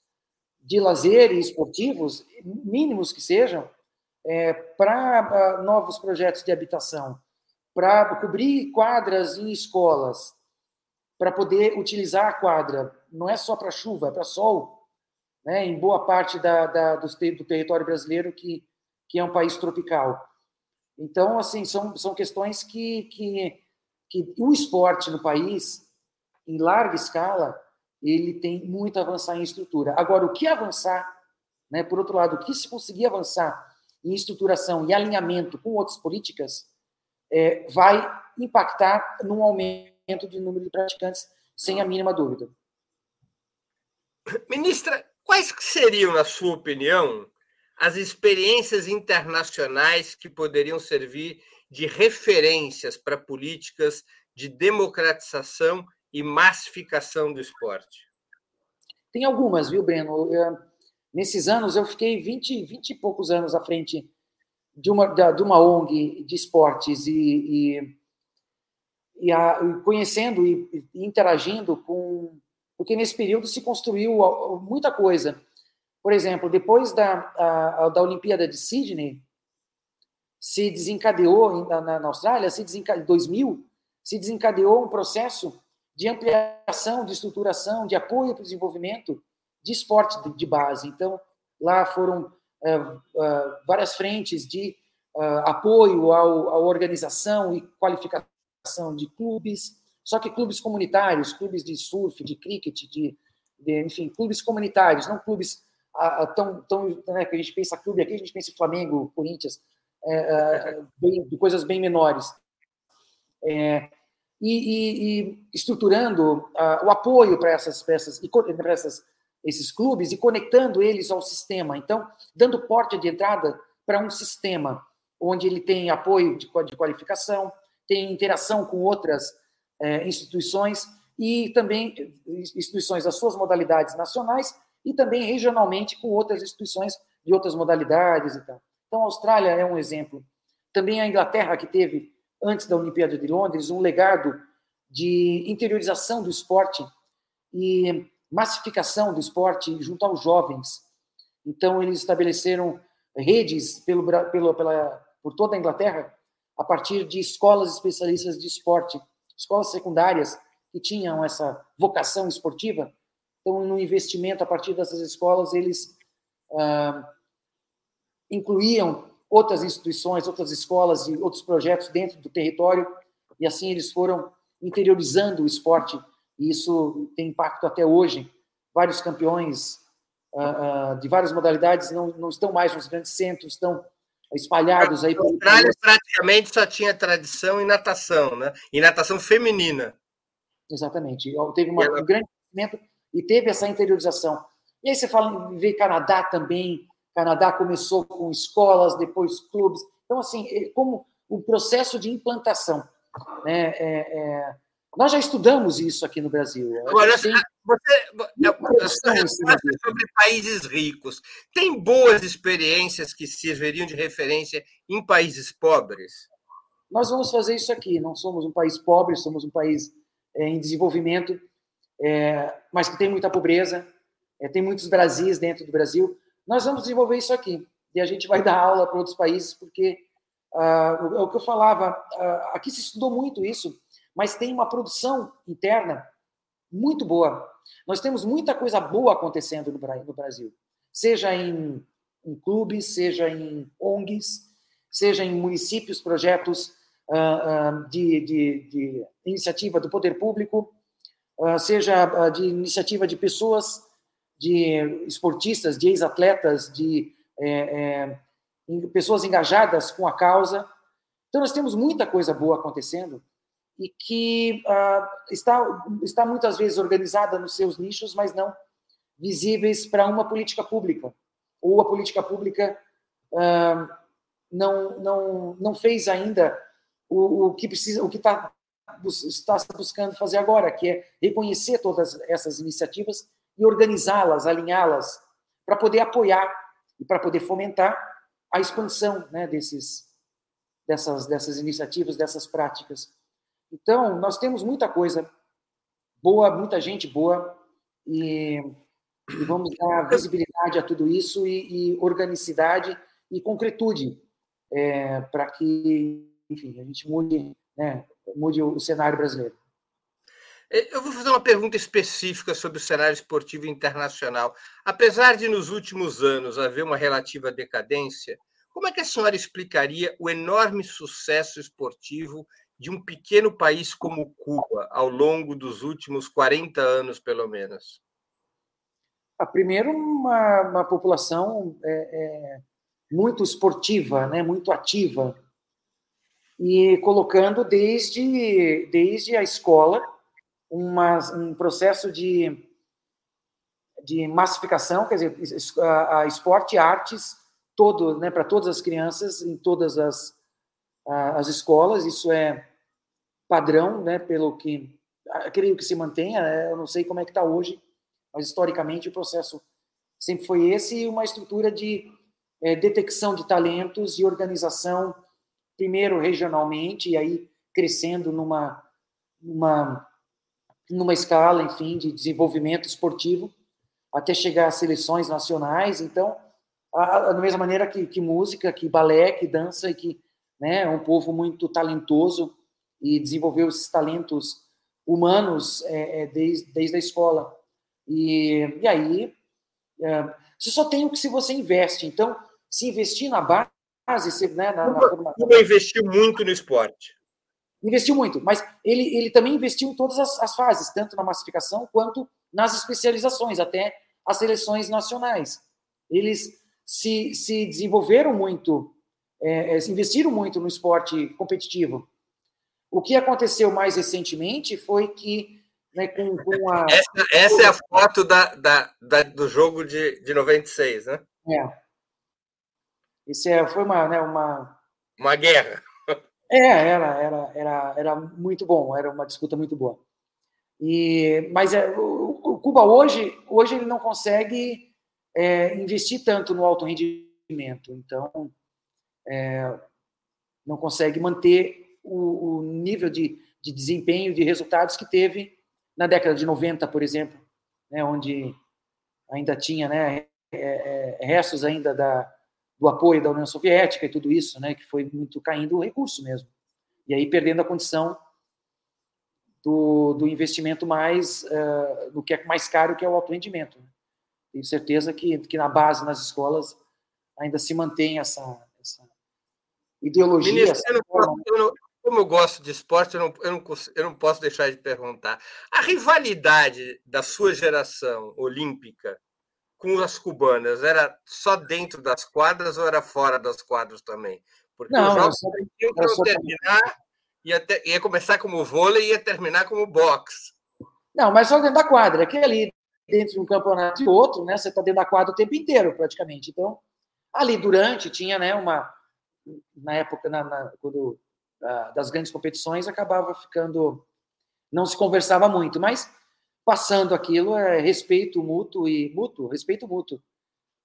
de lazer e esportivos, mínimos que sejam, é, para novos projetos de habitação, para cobrir quadras em escolas, para poder utilizar a quadra. Não é só para chuva, é para sol, né, em boa parte da, da, do, do território brasileiro, que, que é um país tropical. Então, assim, são, são questões que, que, que o esporte no país, em larga escala, ele tem muito a avançar em estrutura. Agora, o que avançar, né, por outro lado, o que se conseguir avançar em estruturação e alinhamento com outras políticas, é, vai impactar num aumento de número de praticantes, sem a mínima dúvida. Ministra, quais seriam, na sua opinião, as experiências internacionais que poderiam servir de referências para políticas de democratização e massificação do esporte? Tem algumas, viu, Breno? Eu, nesses anos, eu fiquei 20, 20 e poucos anos à frente de uma, de uma ONG de esportes e, e, e, a, conhecendo e, e interagindo com. Porque nesse período se construiu muita coisa. Por exemplo, depois da, a, da Olimpíada de Sydney, se desencadeou, na, na Austrália, se desencadeou, 2000, se desencadeou um processo de ampliação, de estruturação, de apoio para o desenvolvimento de esporte de base. Então, lá foram é, é, várias frentes de uh, apoio à organização e qualificação de clubes, só que clubes comunitários, clubes de surf, de cricket, de, de enfim, clubes comunitários, não clubes uh, tão, tão né, que a gente pensa clube aqui, a gente pensa Flamengo, Corinthians, é, bem, de coisas bem menores. É, e, e, e, estruturando uh, o apoio para essas peças e para essas, esses clubes e conectando eles ao sistema. Então, dando porta de entrada para um sistema onde ele tem apoio de, de qualificação, tem interação com outras é, instituições e também instituições das suas modalidades nacionais e também regionalmente com outras instituições de outras modalidades e tal. Então, a Austrália é um exemplo. Também a Inglaterra, que teve, antes da Olimpíada de Londres, um legado de interiorização do esporte e massificação do esporte junto aos jovens. Então, eles estabeleceram redes pelo, pelo, pela, por toda a Inglaterra a partir de escolas especialistas de esporte, escolas secundárias que tinham essa vocação esportiva. Então, no investimento a partir dessas escolas, eles ah, incluíam outras instituições, outras escolas e outros projetos dentro do território, e assim eles foram interiorizando o esporte, e isso tem impacto até hoje. Vários campeões uh, uh, de várias modalidades não, não estão mais nos grandes centros, estão espalhados aí. A Austrália praticamente só tinha tradição em natação, né? E natação feminina. Exatamente. Teve uma, um grande crescimento e teve essa interiorização. E aí você fala, vê Canadá também. Canadá começou com escolas, depois clubes. Então, assim, é como o processo de implantação. Né? É, é... Nós já estudamos isso aqui no Brasil. Agora, tem... você, é, sobre países ricos. Tem boas experiências que serviriam de referência em países pobres? Nós vamos fazer isso aqui. Não somos um país pobre, somos um país é, em desenvolvimento, é, mas que tem muita pobreza. Tem muitos Brasis dentro do Brasil. Nós vamos desenvolver isso aqui. E a gente vai dar aula para outros países, porque uh, é o que eu falava. Uh, aqui se estudou muito isso, mas tem uma produção interna muito boa. Nós temos muita coisa boa acontecendo no Brasil, seja em, em clubes, seja em ONGs, seja em municípios, projetos uh, de, de, de, iniciativa do poder público, seja de iniciativa de pessoas, de esportistas, de ex-atletas, de é, é, pessoas engajadas com a causa. Então, nós temos muita coisa boa acontecendo e que uh, está, está muitas vezes organizada nos seus nichos, mas não visíveis para uma política pública. Ou a política pública uh, não, não, não fez ainda o, o que precisa, o que está, está buscando fazer agora, que é reconhecer todas essas iniciativas e organizá-las, alinhá-las, para poder apoiar e para poder fomentar a expansão né, desses, dessas, dessas iniciativas, dessas práticas. Então, nós temos muita coisa boa, muita gente boa, e, e vamos dar visibilidade a tudo isso e, e organicidade e concretude é, para que, enfim, a gente mude, né, mude o cenário brasileiro. É, eu vou fazer uma pergunta específica sobre o cenário esportivo internacional. Apesar de, nos últimos anos, haver uma relativa decadência, como é que a senhora explicaria o enorme sucesso esportivo de um pequeno país como Cuba ao longo dos últimos 40 anos, pelo menos? A ah, primeiro, uma, uma população é, é, muito esportiva, né, muito ativa, e colocando desde, desde a escola uma, um processo de, de massificação, quer dizer, esporte e artes todo, né, para todas as crianças, em todas as, as escolas, isso é padrão, né, pelo que creio que se mantenha, né, eu não sei como é que está hoje, mas historicamente o processo sempre foi esse, uma estrutura de é, detecção de talentos e organização, primeiro regionalmente, e aí crescendo numa, numa, numa escala, enfim, de desenvolvimento esportivo, até chegar às seleções nacionais. Então, a, a, da mesma maneira que, que música, que balé, que dança, e que né, é um povo muito talentoso, e desenvolveu esses talentos humanos é, é, desde, desde a escola. E, e aí, é, você só tem o que se você investe. Então, se investir na base, né, na, na investiu muito no esporte. Investiu muito, mas ele, ele também investiu em todas as, as fases, tanto na massificação quanto nas especializações, até as seleções nacionais. Eles se, se desenvolveram muito, é, é investiram muito no esporte competitivo. O que aconteceu mais recentemente foi que né, com, com a... essa, essa, é a foto da, da, da, do jogo de, de 96, né? É. Isso é, foi uma, né, uma... Uma guerra. É, era, era, era, era muito bom, era uma disputa muito boa. E, mas é, o, o Cuba hoje, hoje ele não consegue é, investir tanto no alto rendimento, então é, não consegue manter o, o nível de, de, desempenho, de resultados que teve na década de 90, por exemplo, né, onde ainda tinha né, é, é, restos ainda da, do apoio da União Soviética e tudo isso, né, que foi muito caindo o recurso mesmo. E aí perdendo a condição do, do investimento mais, uh, do que é mais caro, que é o alto rendimento. Né. Tenho certeza que, que na base, nas escolas, ainda se mantém essa, essa ideologia. Ministro, essa eu forma... eu não, como eu gosto de esporte, eu não, eu, não, eu não posso deixar de perguntar. A rivalidade da sua geração olímpica com as cubanas era só dentro das quadras ou era fora das quadras também? Porque não, os jogos só, iam terminar, ia, ter, ia começar como vôlei e ia terminar como boxe. Não, mas só dentro da quadra, que ali dentro de um campeonato e outro, né? Você está dentro da quadra o tempo inteiro, praticamente. Então, ali durante tinha, né, uma na época na, na quando uh, das grandes competições acabava ficando não se conversava muito, mas passando aquilo é respeito mútuo e mútuo, respeito mútuo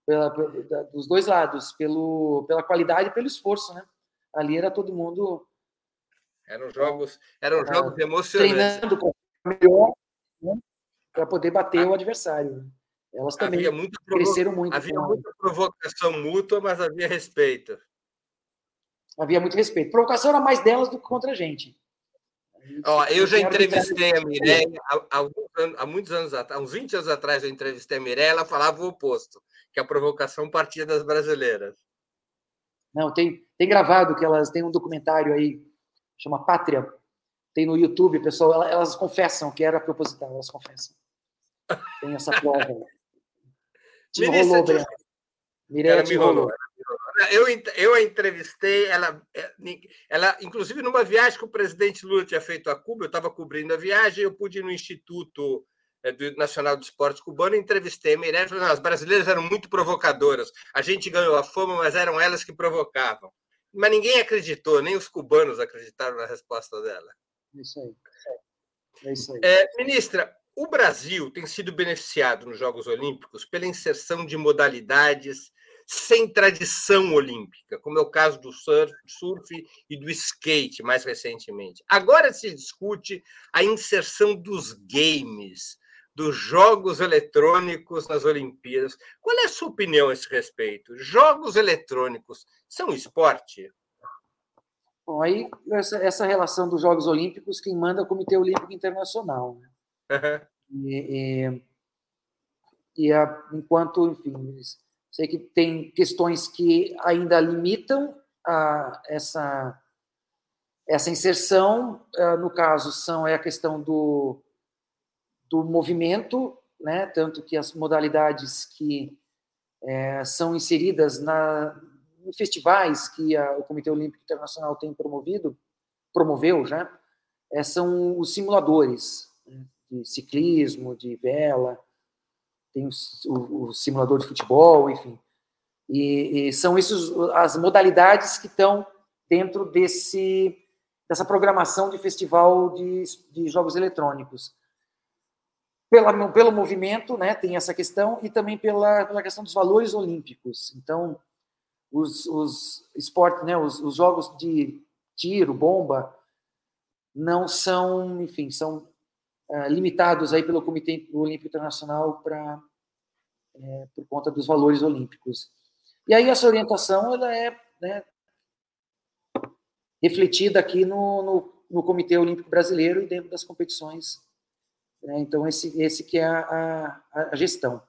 pela, pela, dos dois lados, pelo, pela qualidade e pelo esforço, né? Ali era todo mundo eram jogos, eram uh, jogos emocionantes. Treinando para melhor, né? para poder bater o adversário. Elas também cresceram muito. Havia muita provocação mútua, mas havia respeito. Havia muito respeito. Provocação era mais delas do que contra a gente. Ó, eu já entrevistei a Mireia há, há, muitos anos atrás, há uns 20 anos atrás, eu entrevistei a Mireia, ela falava o oposto, que a provocação partia das brasileiras. Não, tem, tem gravado que elas têm um documentário aí, chama Pátria, tem no YouTube, pessoal, elas, elas confessam que era proposital, elas confessam. Tem essa <laughs> prova. Te rolou, Breno. Mireia te rolou. rolou. Eu, eu a entrevistei, ela, é, ela, inclusive, numa viagem que o presidente Lula tinha feito a Cuba, eu estava cobrindo a viagem, eu pude ir no Instituto é, Nacional do Esporte Cubano e entrevistei a Mirella. Falei, as brasileiras eram muito provocadoras. A gente ganhou a fama, mas eram elas que provocavam. Mas ninguém acreditou, nem os cubanos acreditaram na resposta dela. Isso aí. É isso aí. É, ministra, o Brasil tem sido beneficiado nos Jogos Olímpicos pela inserção de modalidades sem tradição olímpica, como é o caso do surf, surf e do skate, mais recentemente. Agora se discute a inserção dos games, dos jogos eletrônicos nas Olimpíadas. Qual é a sua opinião a esse respeito? Jogos eletrônicos são esporte? Bom, aí essa, essa relação dos Jogos Olímpicos, quem manda é o Comitê Olímpico Internacional. Né? Uhum. E, e, e a, enquanto, enfim, Sei que tem questões que ainda limitam a, essa, essa inserção. Ah, no caso, são é a questão do, do movimento, né? tanto que as modalidades que é, são inseridas na, em festivais que a, o Comitê Olímpico Internacional tem promovido, promoveu já, é, são os simuladores né? de ciclismo, de vela, tem o, o simulador de futebol, enfim. E, e, são essas as modalidades que estão dentro desse dessa programação de festival de, de jogos eletrônicos. Pela, pelo movimento, né, tem essa questão, e também pela, pela questão dos valores olímpicos. Então, os, os esportes, né, os, os jogos de tiro, bomba, não são, enfim, são é, limitados aí pelo Comitê Olímpico Internacional para é, por conta dos valores olímpicos. E aí essa orientação ela é né, refletida aqui no, no, no, Comitê Olímpico Brasileiro e dentro das competições. Né? Então esse, esse que é a, a, a gestão.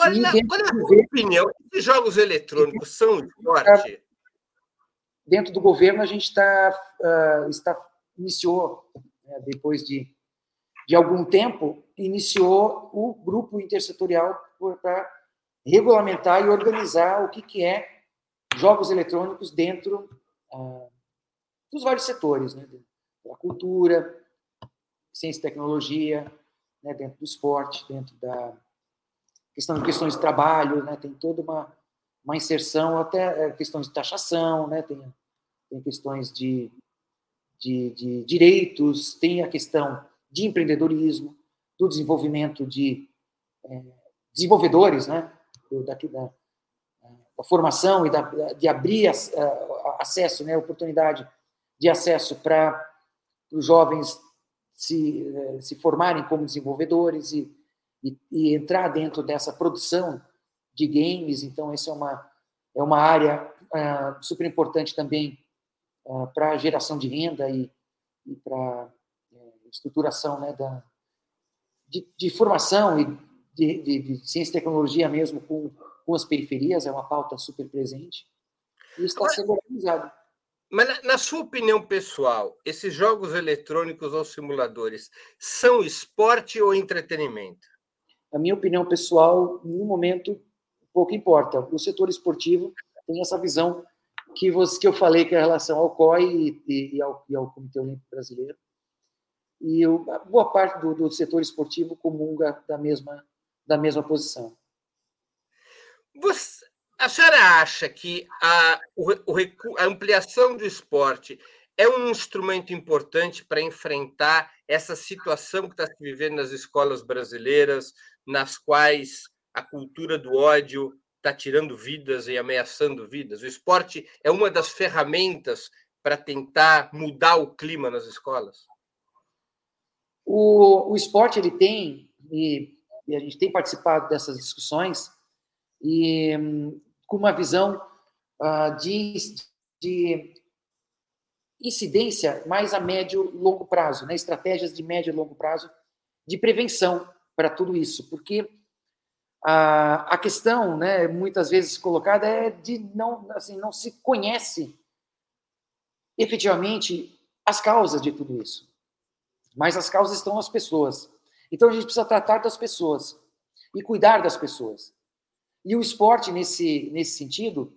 Olha, na, é a sua opinião? Esses jogos eletrônicos são esporte? dentro do governo, a gente está, uh, está iniciou, né, depois de, de algum tempo, iniciou o grupo intersetorial para regulamentar e organizar o que, que é jogos eletrônicos dentro uh, dos vários setores, né? da cultura, ciência e tecnologia, né? dentro do esporte, dentro da questão de questões de trabalho, né? tem toda uma, uma inserção, até é, questões de taxação, né? tem, tem questões de, de, de direitos, tem a questão de empreendedorismo, do desenvolvimento de é, desenvolvedores, né? Da, da, da, formação e da, de abrir acesso, né? oportunidade de acesso para os jovens se, é, se formarem como desenvolvedores e, e, e, entrar dentro dessa produção de games. Então, essa é uma, é uma área uh, super importante também uh, para a geração de renda e, e para estruturação né, da, de, de formação e de, de, de, ciência e tecnologia mesmo com, com as periferias, é uma pauta super presente. E está sendo organizado. Mas, na sua opinião pessoal, esses jogos eletrônicos ou simuladores são esporte ou entretenimento? A minha opinião pessoal, no momento, pouco importa. O setor esportivo tem essa visão que, você, que eu falei que é a relação ao COI e, e, ao, e ao Comitê Olímpico Brasileiro. E boa parte do, do setor esportivo comunga da mesma, da mesma posição. Você, a senhora acha que a, o, a ampliação do esporte é um instrumento importante para enfrentar essa situação que está se vivendo nas escolas brasileiras, nas quais a cultura do ódio está tirando vidas e ameaçando vidas? O esporte é uma das ferramentas para tentar mudar o clima nas escolas? O, o esporte ele tem, e, e a gente tem participado dessas discussões, e com uma visão uh, de, de incidência mais a médio e longo prazo, né? estratégias de médio e longo prazo de prevenção para tudo isso, porque a, a questão, né, muitas vezes colocada é de não, assim, não se conhece efetivamente as causas de tudo isso, mas as causas estão nas pessoas. Então a gente precisa tratar das pessoas e cuidar das pessoas. E o esporte, nesse, nesse sentido,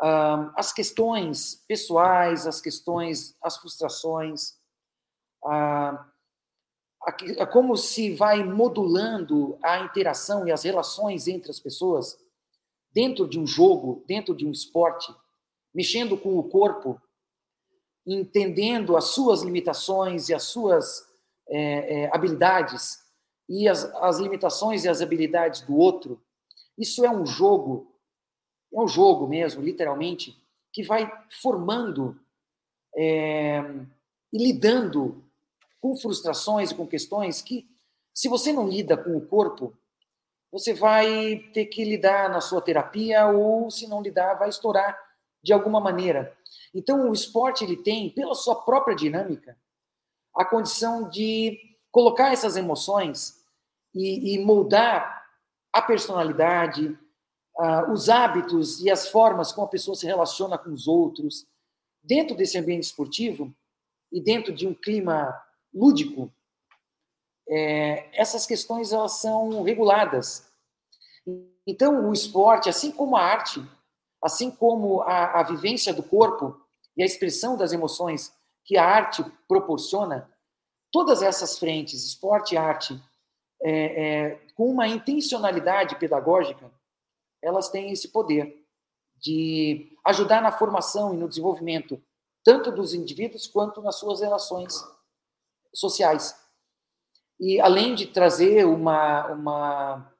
uh, as questões pessoais, as questões, as frustrações, uh, a, como se vai modulando a interação e as relações entre as pessoas dentro de um jogo, dentro de um esporte, mexendo com o corpo, entendendo as suas limitações e as suas é, é, habilidades e as, as limitações e as habilidades do outro, isso é um jogo, é um jogo mesmo, literalmente, que vai formando é, e lidando com frustrações e com questões que, se você não lida com o corpo, você vai ter que lidar na sua terapia ou, se não lidar, vai estourar de alguma maneira. Então, o esporte ele tem, pela sua própria dinâmica, a condição de colocar essas emoções e, e moldar a personalidade, uh, os hábitos e as formas como a pessoa se relaciona com os outros, dentro desse ambiente esportivo e dentro de um clima lúdico, é, essas questões elas são reguladas. Então, o esporte, assim como a arte, assim como a, a vivência do corpo e a expressão das emoções que a arte proporciona, todas essas frentes, esporte e arte, é, é, com uma intencionalidade pedagógica, elas têm esse poder de ajudar na formação e no desenvolvimento tanto dos indivíduos quanto nas suas relações sociais. E além de trazer uma, uma,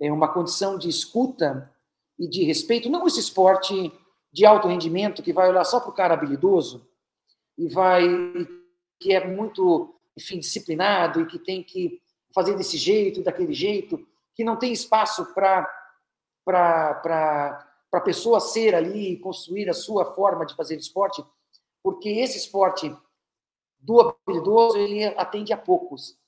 é, uma condição de escuta e de respeito, não esse esporte de alto rendimento que vai olhar só para o cara habilidoso e vai que é muito enfim disciplinado e que tem que fazer desse jeito, daquele jeito, que não tem espaço para a pessoa ser ali e construir a sua forma de fazer esporte, porque esse esporte do habilidoso, ele atende a poucos.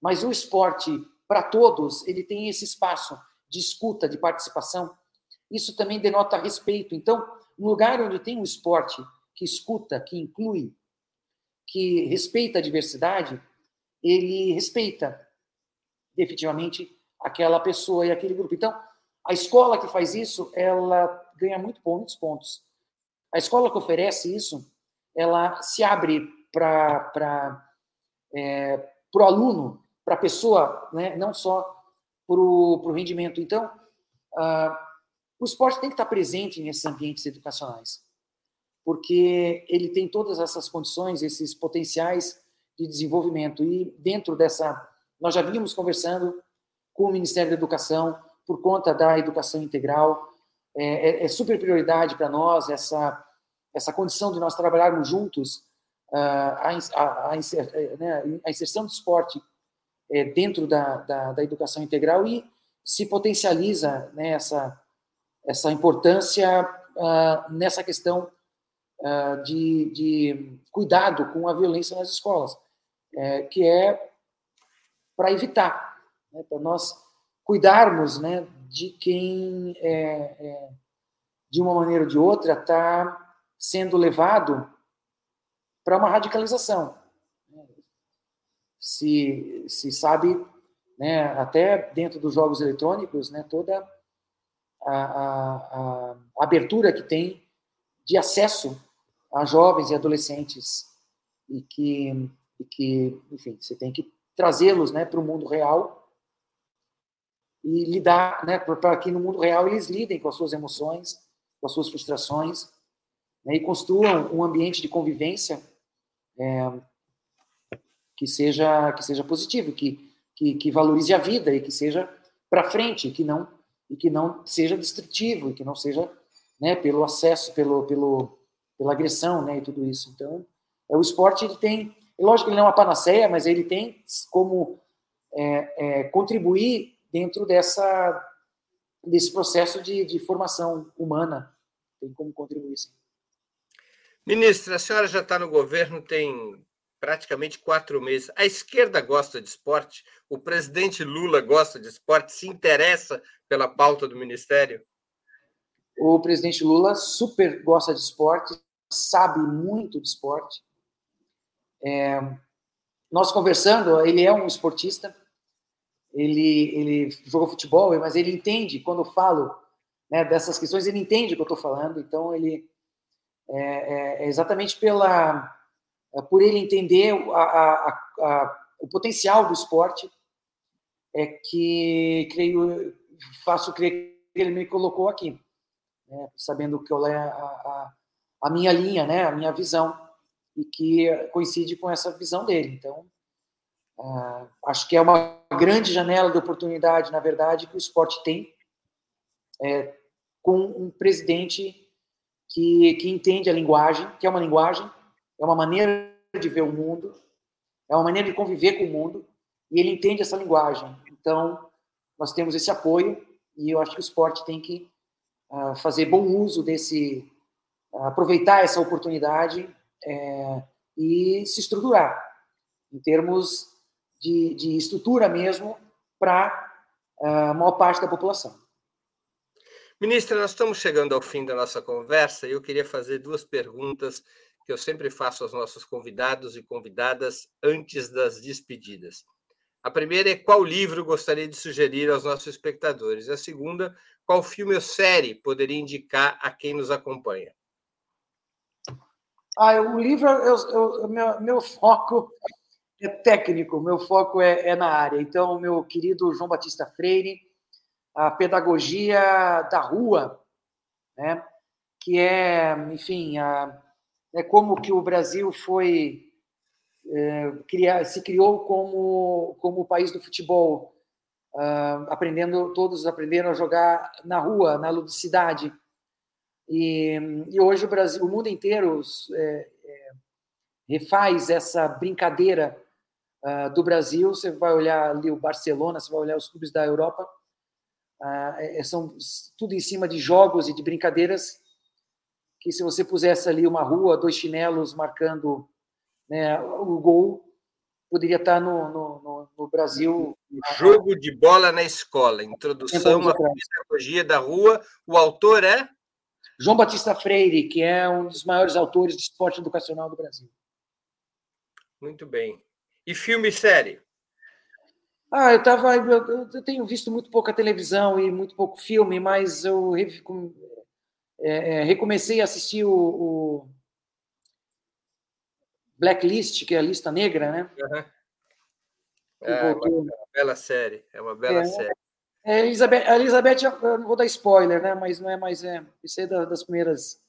Mas o esporte para todos, ele tem esse espaço de escuta, de participação. Isso também denota respeito. Então, um lugar onde tem um esporte que escuta, que inclui, que respeita a diversidade, ele respeita definitivamente aquela pessoa e aquele grupo. Então, a escola que faz isso, ela ganha muito, muitos pontos. A escola que oferece isso, ela se abre para é, o aluno, para a pessoa, né, não só para o rendimento. Então, uh, o esporte tem que estar presente nesses ambientes educacionais, porque ele tem todas essas condições, esses potenciais de desenvolvimento. E dentro dessa, nós já vínhamos conversando com o Ministério da Educação por conta da educação integral. É, é, é super prioridade para nós essa, essa condição de nós trabalharmos juntos uh, a, a, a, né, a, inserção do esporte é, dentro da, da, da, educação integral e se potencializa né, essa, essa importância uh, nessa questão de, de, cuidado com a violência nas escolas, é, que é para evitar, né, para nós cuidarmos né, de quem, é, é, de uma maneira ou de outra, está sendo levado para uma radicalização. Se, se sabe, né, até dentro dos jogos eletrônicos, né, toda a, a, a abertura que tem de acesso a jovens e adolescentes e que, e que enfim, você tem que trazê-los né, para o mundo real e lidar, né, para que no mundo real eles lidem com as suas emoções, com as suas frustrações, né, e construam um ambiente de convivência é, que seja que seja positivo, que, que, que valorize a vida e que seja para frente, que não e que não seja destrutivo e que não seja, né, pelo acesso, pelo pelo pela agressão, né, e tudo isso. Então, é o esporte ele tem, lógico que ele não é uma panaceia, mas ele tem como é, é, contribuir dentro dessa desse processo de, de formação humana. Tem como contribuir, sim. Ministra, a senhora já está no governo tem praticamente quatro meses. A esquerda gosta de esporte? O presidente Lula gosta de esporte? Se interessa pela pauta do ministério? O presidente Lula super gosta de esporte, sabe muito de esporte. É, nós conversando, ele é um esportista, ele, ele jogou futebol, mas ele entende, quando eu falo né, dessas questões, ele entende o que eu estou falando, então ele é, é, é, exatamente pela, é por ele entender a, a, a, o potencial do esporte é que creio, faço crer que ele me colocou aqui, né, sabendo que eu é a, a, minha linha, né, a minha visão, e que coincide com essa visão dele. Então, Uh, acho que é uma grande janela de oportunidade, na verdade, que o esporte tem é, com um presidente que, que entende a linguagem, que é uma linguagem, é uma maneira de ver o mundo, é uma maneira de conviver com o mundo, e ele entende essa linguagem. Então, nós temos esse apoio, e eu acho que o esporte tem que fazer bom uso desse, aproveitar essa oportunidade é, e se estruturar em termos de, de estrutura mesmo para a maior parte da população. Ministra, nós estamos chegando ao fim da nossa conversa e eu queria fazer duas perguntas que eu sempre faço aos nossos convidados e convidadas antes das despedidas. A primeira é qual livro gostaria de sugerir aos nossos espectadores? A segunda, qual filme ou série poderia indicar a quem nos acompanha? Ah, o livro, eu, eu, meu, meu foco é técnico, meu foco é, é na área. Então, meu querido João Batista Freire, a pedagogia da rua, né? que é, enfim, a, é como que o Brasil foi é, criar, se criou como como o país do futebol, uh, aprendendo todos aprenderam a jogar na rua, na ludicidade. E, e hoje o Brasil, o mundo inteiro é, é, refaz essa brincadeira uh, do Brasil, você vai olhar ali o Barcelona, você vai olhar os clubes da Europa, uh, são tudo em cima de jogos e de brincadeiras que se você pusesse ali uma rua, dois chinelos marcando né, o gol, poderia estar no, no, no Brasil. Jogo de bola na escola, introdução à pedagogia da rua. O autor é? João Batista Freire, que é um dos maiores autores de esporte educacional do Brasil. Muito bem. E filme e série? Ah, eu tava, eu, eu, tenho visto muito pouca televisão e muito pouco filme, mas eu é, é, recomecei a assistir o, o, Blacklist, que é a lista negra, né? Uhum. É, uma, bela série, é uma bela é, série. É, Elizabeth, a Elizabeth, eu não vou dar spoiler, né? Mas não é mais é, isso é das primeiras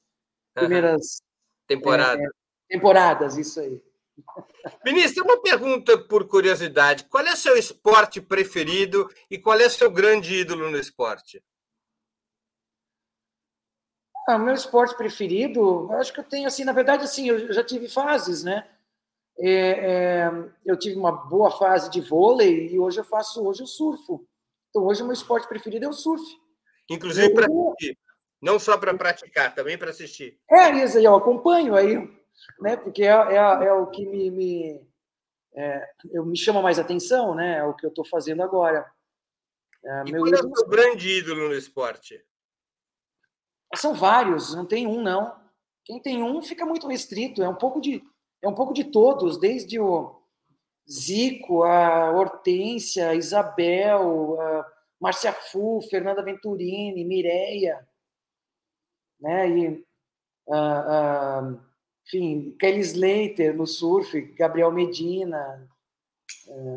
primeiras temporadas. É, temporadas, isso aí. <laughs> Ministro, uma pergunta por curiosidade. Qual é o seu esporte preferido e qual é o seu grande ídolo no esporte? Ah, meu esporte preferido, acho que eu tenho assim, na verdade, assim, eu já tive fases, né? É, é, eu tive uma boa fase de vôlei e hoje eu faço, hoje eu surfo. Então hoje o meu esporte preferido é o surf. Inclusive para assistir, não só para praticar, também para assistir. É isso aí, eu acompanho aí né? Porque é, é, é o que me, me, é, eu, me chama mais atenção, né? É o que eu estou fazendo agora. É, e meu qual é o seu grande ídolo no esporte? São vários, não tem um não. Quem tem um fica muito restrito. É um pouco de, é um pouco de todos, desde o Zico, a Hortência, a Isabel, a Márcia Fu, Fernanda Venturini, Mireia, né? E enfim, Kelly Slater no surf, Gabriel Medina, eh,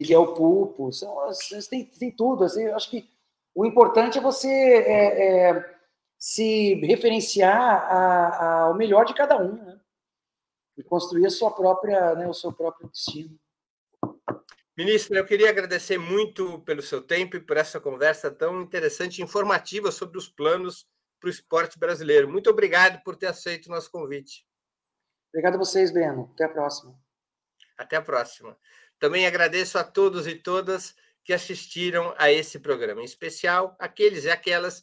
Miguel Pupo, são, tem, tem tudo. Assim, eu acho que o importante é você é, é, se referenciar a, a, ao melhor de cada um, né? E construir a sua própria, né, o seu próprio destino. Ministro, eu queria agradecer muito pelo seu tempo e por essa conversa tão interessante e informativa sobre os planos para o esporte brasileiro. Muito obrigado por ter aceito o nosso convite. Obrigado a vocês, Breno. Até a próxima. Até a próxima. Também agradeço a todos e todas que assistiram a esse programa, em especial aqueles e aquelas